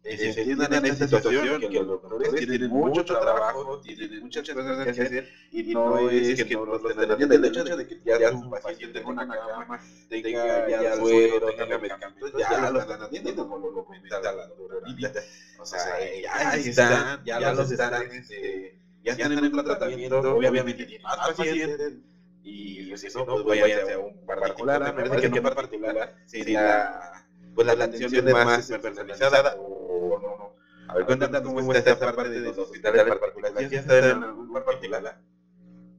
Se entiendan esta situación, que los doctores tienen mucho trabajo, tienen muchas cosas que hacer, y no es que no los haciendo. El hecho de que ya un paciente en una cama tenga ya suero, tenga medicamentos, ya lo están haciendo, como lo comenta la doctora O sea, ya están, ya los están, ya están en un tratamiento, obviamente tienen más pacientes, y pues, si no, pues, pues vaya a un particular, me parece que no particular sería pues la atención es más personalizada o no, no. A ver, cuéntanos cómo está esta parte de los hospitales particulares. ¿Ya está en algún particular?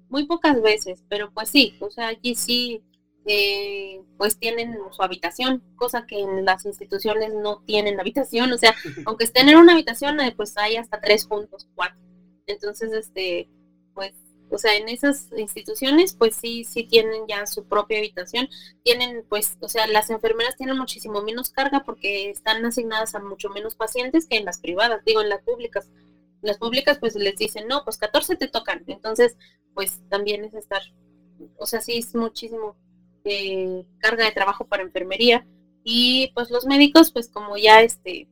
Muy pocas veces, pero pues sí, o sea, allí sí, eh, pues tienen su habitación, cosa que en las instituciones no tienen habitación, o sea, aunque estén en una habitación, eh, pues hay hasta tres juntos, cuatro. Entonces, este, o sea, en esas instituciones, pues sí, sí tienen ya su propia habitación. Tienen, pues, o sea, las enfermeras tienen muchísimo menos carga porque están asignadas a mucho menos pacientes que en las privadas, digo, en las públicas. Las públicas, pues les dicen, no, pues 14 te tocan. Entonces, pues también es estar, o sea, sí es muchísimo eh, carga de trabajo para enfermería. Y pues los médicos, pues como ya este,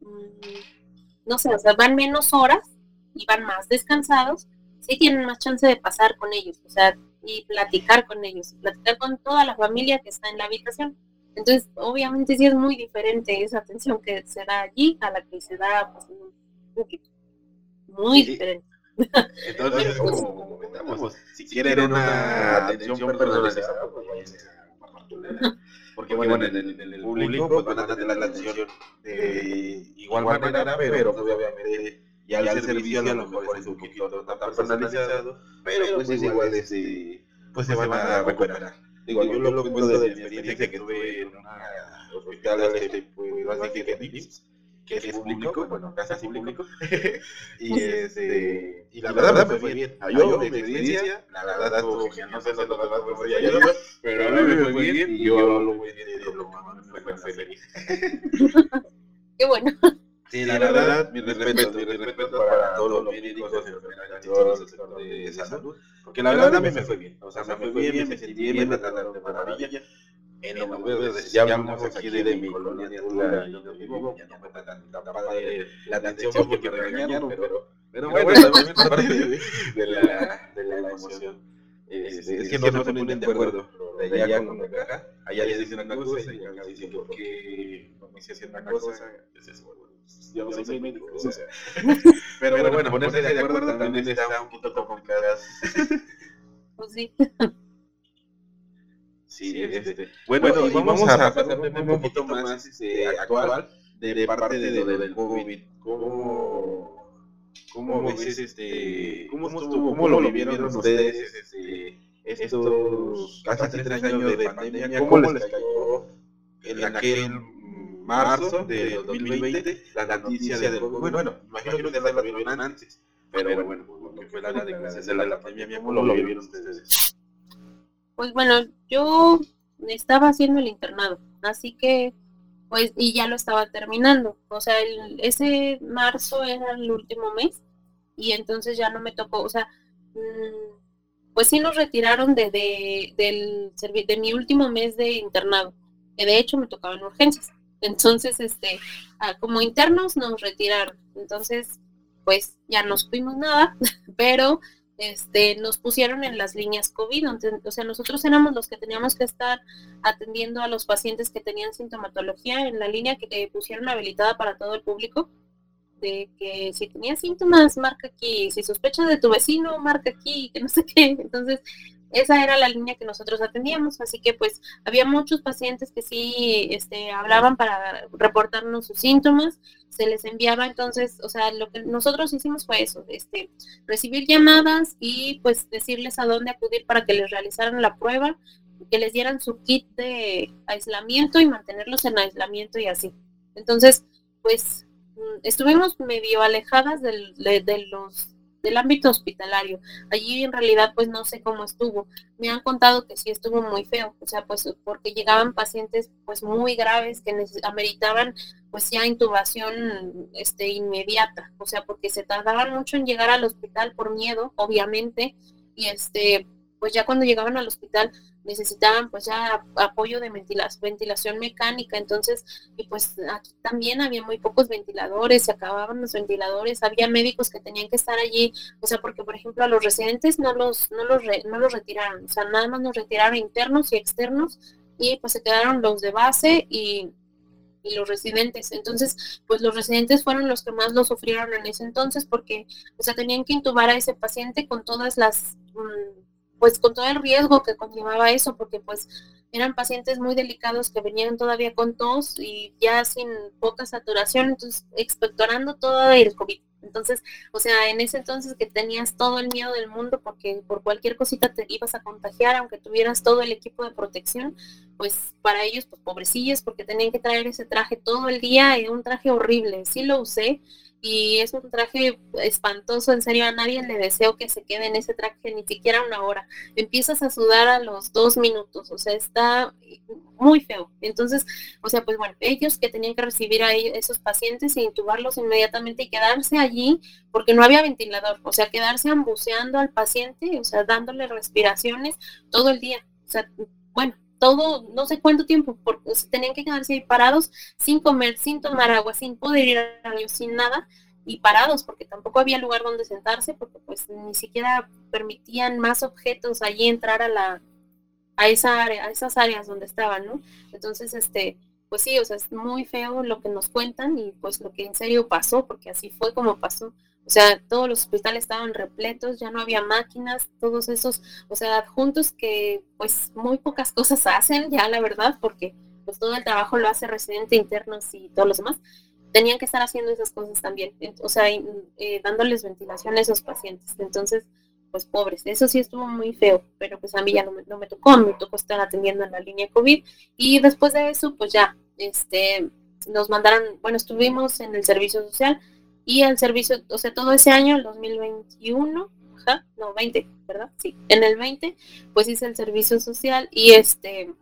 mm, no sé, o sea, van menos horas y van más descansados sí tienen más chance de pasar con ellos, o sea, y platicar con ellos, platicar con toda la familia que está en la habitación. Entonces, obviamente sí es muy diferente esa atención que se da allí a la que se da pues, en un poquito. Muy diferente. Entonces, como comentamos, si quieren una atención personalizada, pues vayan a porque bueno, en el, en el público pues van a tener la atención de igual manera, pero obviamente y al, y servicio, a lo mejor es un poquito tan personalizado, pero pues, pues igual este, pues se van a recuperar. Digo, yo lo cuento de mi experiencia que tuve en un hospital, este, pues, así que que es público, bueno, casi público, y este, y la verdad me fue bien. Yo, mi experiencia, la verdad, no sé si los demás me fue bien, pero a mí me fue bien y yo lo voy a decir, lo me fue feliz. Qué bueno. Sí, la, verdad, mi respeto, mi respeto para todos los médicos, todos los sector de salud, porque la verdad me fue bien, o sea, me fue bien, me sentí bien, me trataron de maravilla. En aquí de mi colonia Tula, donde vivo, ya no me tratan la atención porque me regañaron, pero, pero bueno, también es parte de la, de la emoción. Este, es que no se ponen de acuerdo. De allá con acá, allá dicen una cosa y acá dicen que no me hice una cosa, es eso yo no soy médico. O sea. pero, pero, bueno, ponerse de acuerdo también está un poquito complicado. Pues sí. Sí, este, bueno, y vamos, a pasar un poquito más este, actual de, parte de, lo del COVID. ¿Cómo, cómo ves este, cómo, estuvo, cómo lo vivieron ustedes este, estos casi tres años de pandemia? ¿Cómo les cayó en aquel marzo de 2020 la noticia del COVID? Bueno, bueno imagino que ustedes la vieron antes, pero bueno, lo que fue la declaración de la pandemia, ¿cómo lo vivieron ustedes? Pues bueno, yo estaba haciendo el internado, así que pues y ya lo estaba terminando. O sea, el, ese marzo era el último mes y entonces ya no me tocó, o sea, mm, pues sí nos retiraron de, de, del, de mi último mes de internado, que de hecho me tocaba en urgencias. Entonces, este, como internos nos retiraron. Entonces, pues ya no supimos nada, pero este, nos pusieron en las líneas COVID, o sea, nosotros éramos los que teníamos que estar atendiendo a los pacientes que tenían sintomatología en la línea que pusieron habilitada para todo el público, de que si tenía síntomas, marca aquí, si sospechas de tu vecino, marca aquí, que no sé qué, entonces esa era la línea que nosotros atendíamos, así que pues había muchos pacientes que sí este, hablaban para reportarnos sus síntomas, se les enviaba entonces, o sea, lo que nosotros hicimos fue eso, este, recibir llamadas y pues decirles a dónde acudir para que les realizaran la prueba, que les dieran su kit de aislamiento y mantenerlos en aislamiento y así. Entonces, pues mm, estuvimos medio alejadas de, de los del ámbito hospitalario. Allí en realidad pues no sé cómo estuvo. Me han contado que sí estuvo muy feo, o sea, pues porque llegaban pacientes pues muy graves que ameritaban pues ya intubación este inmediata, o sea, porque se tardaban mucho en llegar al hospital por miedo, obviamente, y este pues ya cuando llegaban al hospital necesitaban pues ya apoyo de ventilación mecánica, entonces, y pues aquí también había muy pocos ventiladores, se acababan los ventiladores, había médicos que tenían que estar allí, o sea, porque por ejemplo a los residentes no los, no los, no los retiraron, o sea, nada más nos retiraron internos y externos, y pues se quedaron los de base y, y los residentes. Entonces, pues los residentes fueron los que más lo sufrieron en ese entonces porque, o sea, tenían que intubar a ese paciente con todas las mm, pues con todo el riesgo que conllevaba eso, porque pues eran pacientes muy delicados que venían todavía con tos y ya sin poca saturación, entonces expectorando todo el COVID. Entonces, o sea, en ese entonces que tenías todo el miedo del mundo porque por cualquier cosita te ibas a contagiar, aunque tuvieras todo el equipo de protección, pues para ellos, pues pobrecillos, porque tenían que traer ese traje todo el día, un traje horrible. Sí lo usé, y es un traje espantoso, en serio a nadie le deseo que se quede en ese traje ni siquiera una hora. Empiezas a sudar a los dos minutos, o sea, está muy feo. Entonces, o sea, pues bueno, ellos que tenían que recibir a esos pacientes e intubarlos inmediatamente y quedarse allí porque no había ventilador, o sea, quedarse ambuceando al paciente, o sea, dándole respiraciones todo el día. O sea, bueno, todo, no sé cuánto tiempo, porque tenían que quedarse ahí parados sin comer, sin tomar agua, sin poder ir al baño, sin nada, y parados, porque tampoco había lugar donde sentarse, porque pues ni siquiera permitían más objetos allí entrar a la, a esa área, a esas áreas donde estaban, ¿no? Entonces, este, pues sí, o sea, es muy feo lo que nos cuentan y pues lo que en serio pasó, porque así fue como pasó. O sea, todos los hospitales estaban repletos, ya no había máquinas, todos esos, o sea, adjuntos que pues muy pocas cosas hacen, ya la verdad, porque pues todo el trabajo lo hace residente internos y todos los demás, tenían que estar haciendo esas cosas también, o sea, eh, dándoles ventilación a esos pacientes. Entonces, pues pobres, eso sí estuvo muy feo, pero pues a mí ya no me, no me tocó, me tocó estar atendiendo en la línea COVID. Y después de eso, pues ya, este, nos mandaron, bueno, estuvimos en el servicio social, y el servicio, o sea, todo ese año, el 2021, ajá, no, 20, ¿verdad? Sí, en el 20, pues hice el servicio social y este,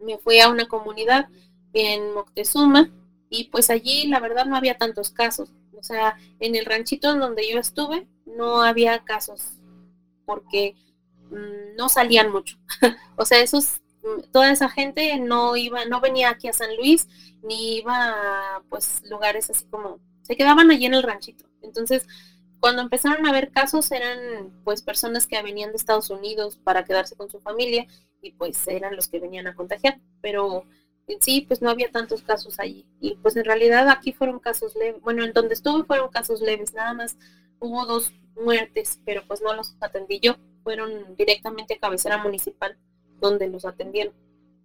me fui a una comunidad en Moctezuma y pues allí la verdad no había tantos casos. O sea, en el ranchito en donde yo estuve no había casos porque mm, no salían mucho. o sea, esos mm, toda esa gente no iba, no venía aquí a San Luis, ni iba a pues lugares así como se quedaban allí en el ranchito. Entonces, cuando empezaron a haber casos eran pues personas que venían de Estados Unidos para quedarse con su familia y pues eran los que venían a contagiar, pero en sí pues no había tantos casos allí y pues en realidad aquí fueron casos leves, bueno en donde estuve fueron casos leves, nada más hubo dos muertes, pero pues no los atendí yo, fueron directamente a cabecera municipal donde los atendieron.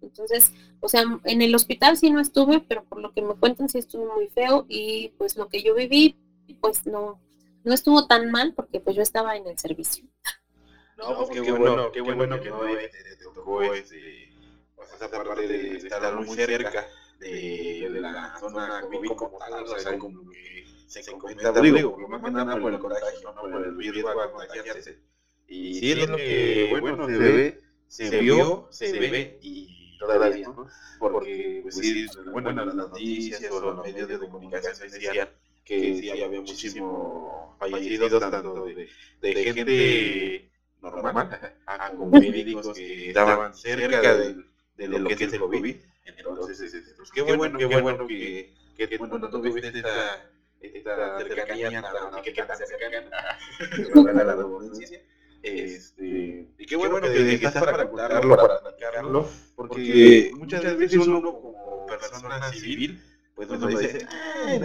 Entonces, o sea, en el hospital sí no estuve, pero por lo que me cuentan sí estuvo muy feo y pues lo que yo viví, pues no, no estuvo tan mal porque pues yo estaba en el servicio. No, pues, qué, bueno, qué bueno que no te, tocó este, pues, esa parte de estar muy cerca de, la zona COVID como tal, o sea, como que se comenta, digo, por más que nada por el contagio, no por el virus a contagiarse. Y sí es lo que, bueno, se ve, se vio, se ve y todavía, ¿no? Porque, pues sí, bueno, las noticias o los medios de comunicación decían que sí había muchísimos fallecidos, tanto de, de gente normal a como médicos que estaban cerca de, de lo que es el COVID. Entonces, pues qué bueno, qué bueno que, que bueno, tú tuviste esta, esta cercanía, que tan cercana a la redundancia. Este, y qué bueno, que te estás para contarlo, para platicarlo, porque muchas veces uno como persona civil, pues uno dice, ay,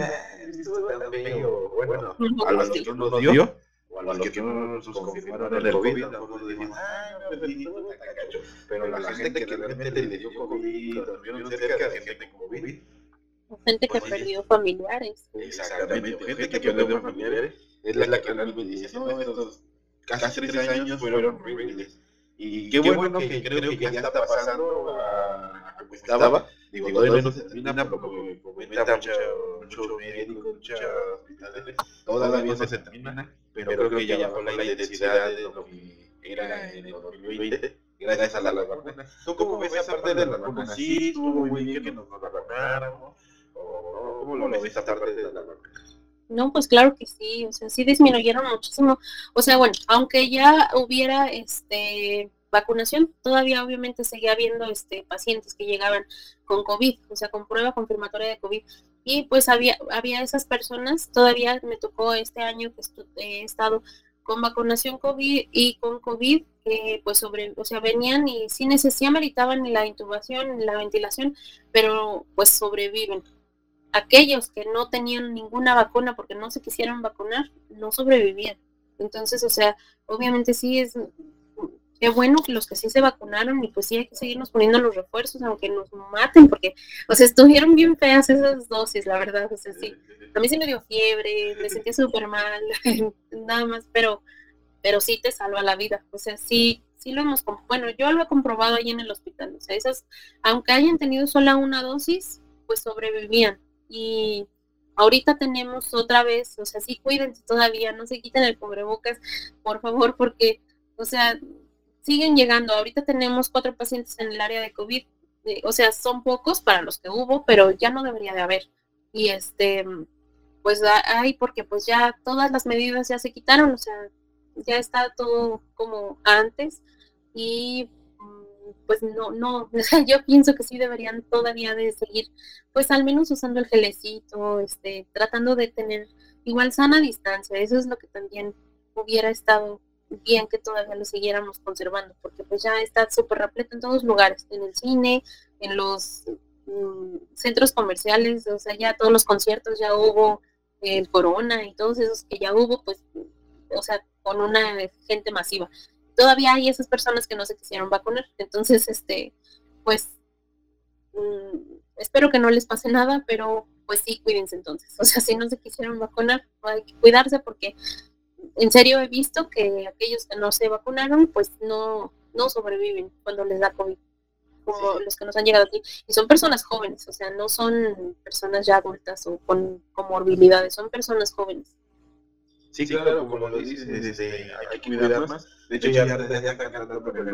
esto tan feo, bueno, a los que no nos dio, o a los que no nos confirmaron el COVID, tampoco decimos, ay, pero la gente que realmente le dio COVID, estuvieron cerca de gente con COVID, gente que perdió familiares. Exactamente, gente que perdió familiares es la que realmente dice, no, estos casi tres años fueron horribles. Y qué bueno que creo que ya está pasando a como estaba. Digo, todavía no se termina, pero como comenta muchos médicos, muchos hospitales, todavía no se termina, pero creo que ya bajó la intensidad de lo que era en el 2020 gracias a la vacuna. ¿Tú cómo ves esa parte de la vacuna? Sí, estuvo muy bien que nos vacunaron, o cómo lo ves esa parte de la vacuna. No, pues claro que sí, o sea, sí disminuyeron muchísimo. O sea, bueno, aunque ya hubiera este vacunación, todavía obviamente seguía habiendo este pacientes que llegaban con COVID, o sea, con prueba confirmatoria de COVID. Y pues había, había esas personas, todavía me tocó este año que he estado con vacunación COVID y con COVID, que pues sobre, o sea, venían y sí necesidad meritaban la intubación, la ventilación, pero pues sobreviven aquellos que no tenían ninguna vacuna porque no se quisieron vacunar, no sobrevivían. Entonces, o sea, obviamente sí es, qué bueno que los que sí se vacunaron y pues sí hay que seguirnos poniendo los refuerzos aunque nos maten porque, o sea, estuvieron bien feas esas dosis, la verdad, o sea, sí. A mí sí me dio fiebre, me sentía súper mal, nada más, pero, pero sí te salva la vida, o sea, sí, sí lo hemos, bueno, yo lo he comprobado ahí en el hospital, o sea, esas, aunque hayan tenido sola una dosis, pues sobrevivían, y ahorita tenemos otra vez, o sea, sí cuídense todavía, no se quiten el cubrebocas, por favor, porque, o sea, siguen llegando. Ahorita tenemos cuatro pacientes en el área de COVID, eh, o sea, son pocos para los que hubo, pero ya no debería de haber. Y este, pues hay, porque pues ya todas las medidas ya se quitaron, o sea, ya está todo como antes y pues no, no, yo pienso que sí deberían todavía de seguir, pues al menos usando el gelecito, este, tratando de tener igual sana distancia, eso es lo que también hubiera estado bien que todavía lo siguiéramos conservando, porque pues ya está súper repleto en todos lugares, en el cine, en los mm, centros comerciales, o sea, ya todos los conciertos ya hubo, el Corona y todos esos que ya hubo, pues, o sea, con una gente masiva todavía hay esas personas que no se quisieron vacunar. Entonces, este, pues, mm, espero que no les pase nada, pero pues sí, cuídense entonces. O sea, si no se quisieron vacunar, hay que cuidarse porque en serio he visto que aquellos que no se vacunaron, pues no, no sobreviven cuando les da COVID, como los que nos han llegado aquí. Y son personas jóvenes, o sea, no son personas ya adultas o con comorbilidades, son personas jóvenes. Sí, claro, como, lo dices, este, hay que cuidar más. De hecho, ya están cantando por el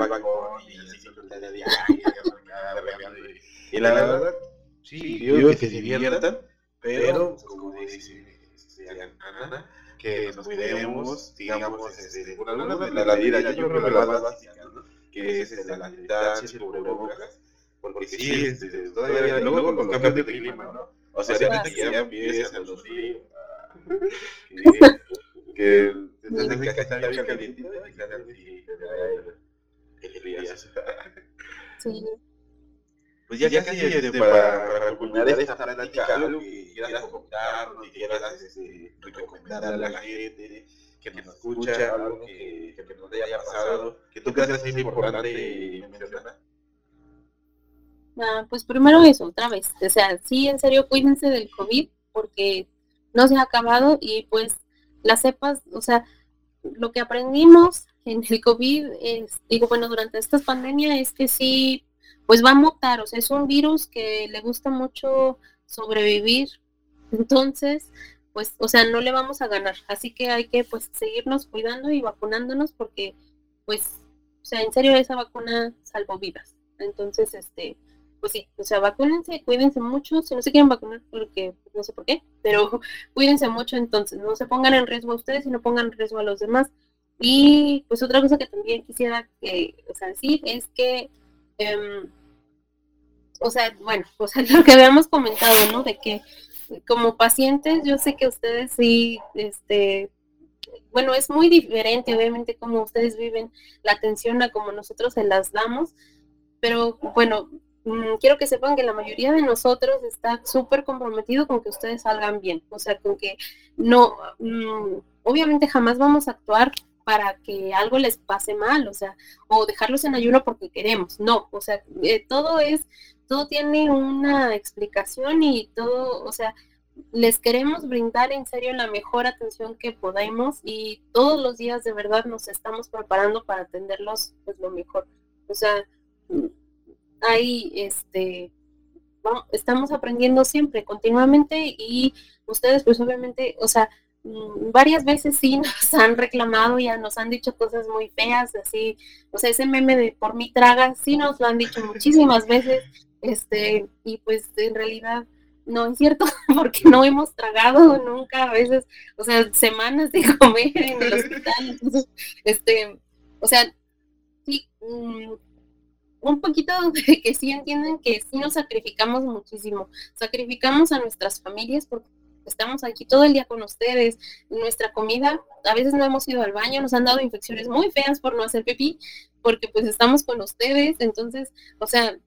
y la verdad, sí, yo que se diviertan, pero, como dice Ana, que nos cuidemos, digamos, este, por algunas de la vida, yo creo que la más básica, ¿no? Que es este, la distancia, el cubrebocas, porque sí, este, todavía, luego con los cambios de clima, ¿no? O sea, si que ya empieza los fríos, que desde que está bien calientito y que el Sí. pues ya, ya casi este, para, para culminar esta plática, algo que quieras comentar, que quieras este, recomendar a la gente que nos escucha, algo que, que nos haya pasado, que tú creas que es importante mencionar. Ah, pues primero eso, otra vez. O sea, sí, en serio, cuídense del COVID porque no se ha acabado y pues las cepas, o sea, lo que aprendimos en el COVID, es, digo, bueno, durante esta pandemia es que sí, pues va a mutar, o sea, es un virus que le gusta mucho sobrevivir, entonces, pues, o sea, no le vamos a ganar, así que hay que, pues, seguirnos cuidando y vacunándonos porque, pues, o sea, en serio, esa vacuna salvó vidas, entonces, este, pues sí, o sea, vacúnense, cuídense mucho, si no se quieren vacunar, porque no sé por qué, pero cuídense mucho entonces, no se pongan en riesgo a ustedes y no pongan en riesgo a los demás. Y pues otra cosa que también quisiera que, o sea, decir es que, em, o sea, bueno, o sea, lo que habíamos comentado, ¿no? De que como pacientes, yo sé que ustedes sí, este, bueno, es muy diferente, obviamente, como ustedes viven la atención a como nosotros se las damos, pero bueno, Mm, quiero que sepan que la mayoría de nosotros está súper comprometido con que ustedes salgan bien, o sea, con que no, mm, obviamente jamás vamos a actuar para que algo les pase mal, o sea, o dejarlos en ayuno porque queremos, no, o sea, eh, todo es, todo tiene una explicación y todo, o sea, les queremos brindar en serio la mejor atención que podamos y todos los días de verdad nos estamos preparando para atenderlos pues lo mejor, o sea, ahí este, estamos aprendiendo siempre, continuamente, y ustedes pues obviamente, o sea, mm, varias veces sí nos han reclamado, ya nos han dicho cosas muy feas, así, o sea, ese meme de por mi traga, sí nos lo han dicho muchísimas veces, este, y pues en realidad no es cierto, porque no hemos tragado nunca, a veces, o sea, semanas de comer en el hospital, este, o sea, sí, mm, un poquito de que sí entienden que sí nos sacrificamos muchísimo, sacrificamos a nuestras familias porque estamos aquí todo el día con ustedes, nuestra comida, a veces no hemos ido al baño, nos han dado infecciones muy feas por no hacer pipí, porque pues estamos con ustedes, entonces, o sea,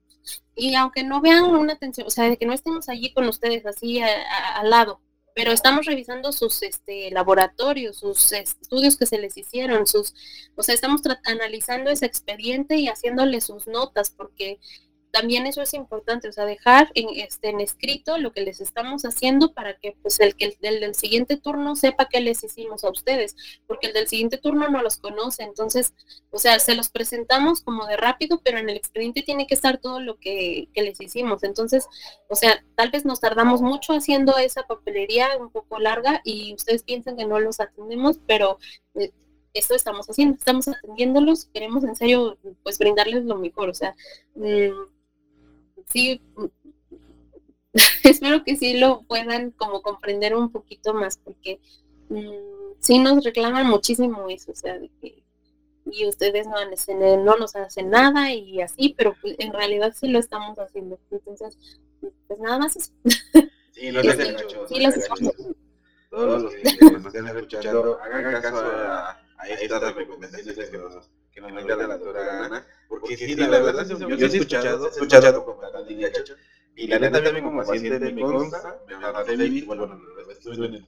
y aunque no vean una atención, o sea, de que no estemos allí con ustedes así al lado, pero estamos revisando sus este, laboratorios, sus estudios que se les hicieron, sus, o sea, estamos analizando ese expediente y haciéndole sus notas, porque también eso es importante, o sea, dejar en, este, en escrito lo que les estamos haciendo para que pues el que el, del siguiente turno sepa qué les hicimos a ustedes, porque el del siguiente turno no los conoce, entonces, o sea, se los presentamos como de rápido, pero en el expediente tiene que estar todo lo que, que les hicimos, entonces, o sea, tal vez nos tardamos mucho haciendo esa papelería un poco larga y ustedes piensan que no los atendemos, pero... Eh, esto estamos haciendo, estamos atendiéndolos, queremos en serio pues brindarles lo mejor, o sea, mmm, sí, espero que sí lo puedan como comprender un poquito más, porque mm, sí nos reclaman muchísimo eso, o sea, de que y ustedes no, no nos hacen nada y así, pero pues, en realidad sí lo estamos haciendo. Entonces, pues nada más eso. Sí, lo hacen mucho. Sí, Todos los que nos estén escuchando, hagan caso a, a estas recomendaciones que nos que nos manda la doctora Ana, porque sí, la verdad, yo, he escuchado, he escuchado con la Chacho, y la neta también como paciente me consta, me habla de bueno, estuve en el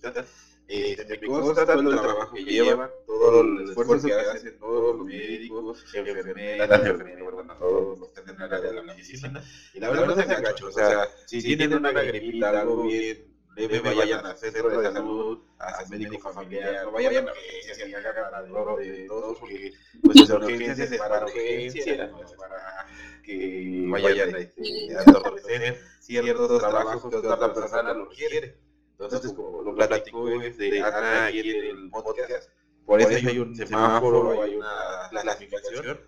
este, me consta todo el trabajo que llevan, todo el esfuerzo que hacen todos los médicos, enfermeras, enfermeras, todos los que de la medicina, y la verdad no se gacho, o sea, si tienen una gripita, algo bien, bebé vayan a hacer centro de salud, a médico familiar, no vayan a urgencias y hagan el oro de todos, porque pues las urgencias es para urgencias, no es para que vayan a entorpecer ciertos trabajos que otra persona lo quiere. Entonces, como lo platico de Ana aquí en el podcast, por eso hay un semáforo, hay una clasificación,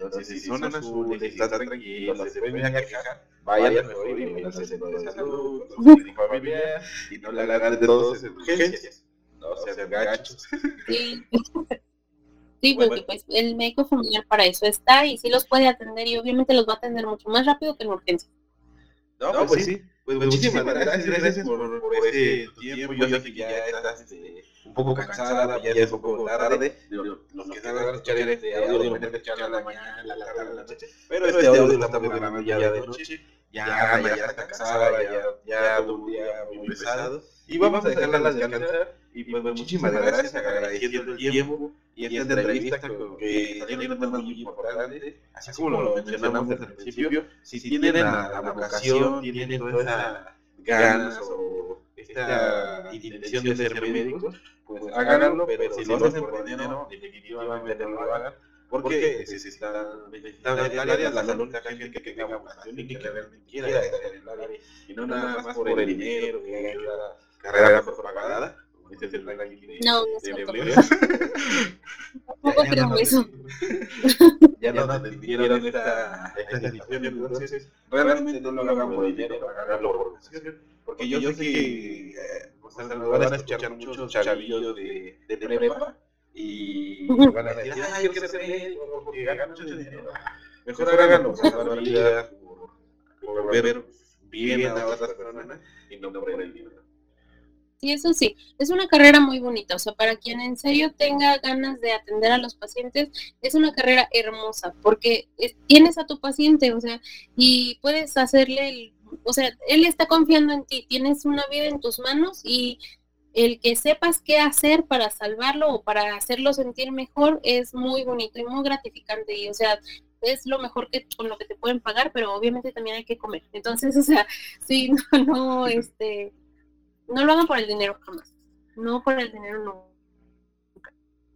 entonces, si son azules, si están tranquilos, se pueden quejar, vayan mejor y centro de salud, familiar, y no le hagan de todos en urgencias. No sean gachos. Sí. Sí, porque pues el médico familiar para eso está y sí los puede atender y obviamente los va a atender mucho más rápido que en urgencia. No, pues, pues sí. Pues, muchísimas gracias, gracias por, por ese tiempo. Yo sé que ya estás este, un poco cansada, ya es un poco tarde. Los que están a escuchar este audio lo escuchar a la mañana, a la tarde, a la noche. Pero este audio lo estamos grabando ya de noche. ya, ya, está cansada, ya, ya un día muy pesado. Y vamos a dejarla descansar. Y pues muchísimas gracias, agradeciendo el tiempo y esta entrevista que tiene un tema muy importante, así como lo mencionamos al principio, si tienen la, vocación, tienen todas esas ganas o esta intención de ser médicos, pues háganlo, pero si lo hacen por dinero, definitivamente no lo hagan porque se está el área de la salud la gente que tenga vocación y que realmente quiera estar en el área y no nada más por el dinero que haga la carrera propagada este es el no, no es Tampoco creo eso. Ya no entendieron esta, esta decisión, entonces realmente no lo hagan por dinero, háganlo por. Porque yo sé que van a escuchar muchos chavillos de, de prepa y van a decir, ay, yo quiero ser médico porque ganan mucho dinero. Mejor háganlo por por ver bien a otras personas y no por el dinero. Sí, eso sí, es una carrera muy bonita, o sea, para quien en serio tenga ganas de atender a los pacientes, es una carrera hermosa, porque tienes a tu paciente, o sea, y puedes hacerle, el, o sea, él está confiando en ti, tienes una vida en tus manos y el que sepas qué hacer para salvarlo o para hacerlo sentir mejor es muy bonito y muy gratificante y o sea es lo mejor que con lo que te pueden pagar pero obviamente también hay que comer. Entonces o sea sí no no este no lo hagan por el dinero jamás no por el dinero no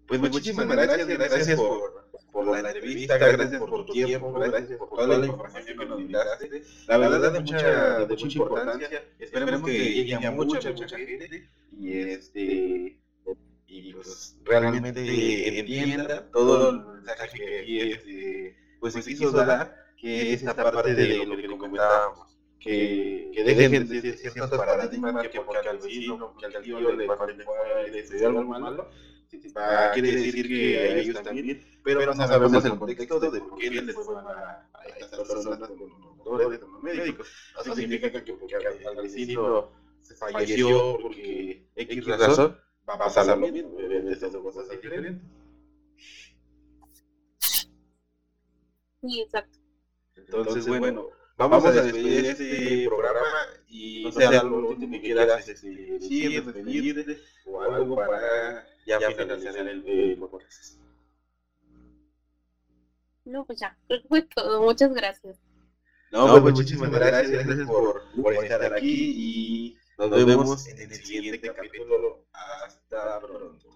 pues muchísimas gracias gracias por, por la entrevista, gracias por tu tiempo, gracias por toda la información que nos brindaste. La verdad de mucha, de mucha importancia. Esperemos que llegue a mucha, mucha gente y este y pues realmente entienda todo el mensaje que aquí este, pues se quiso dar, que es esta parte de lo que comentábamos. Que, que dejen de decir ciertos paradigmas que porque al vecino, que al tío le, le algo malo, quiere decir que ellos también, pero no sabemos el contexto de por qué les fueron a, a estas personas con médicos. Eso significa que porque al vecino se falleció porque X razón, va a pasar lo mismo, ser cosas diferentes. Sí, exacto. Entonces, bueno, Vamos, Vamos a despedir este, este programa y no sé algo último que quieras este, este, decir, despedir o algo para ya finalizar el, el podcast. No, pues ya, creo que fue todo. Muchas gracias. No, no pues, pues muchísimas gracias, gracias por, por estar aquí y nos, nos vemos en el siguiente capítulo. Hasta pronto.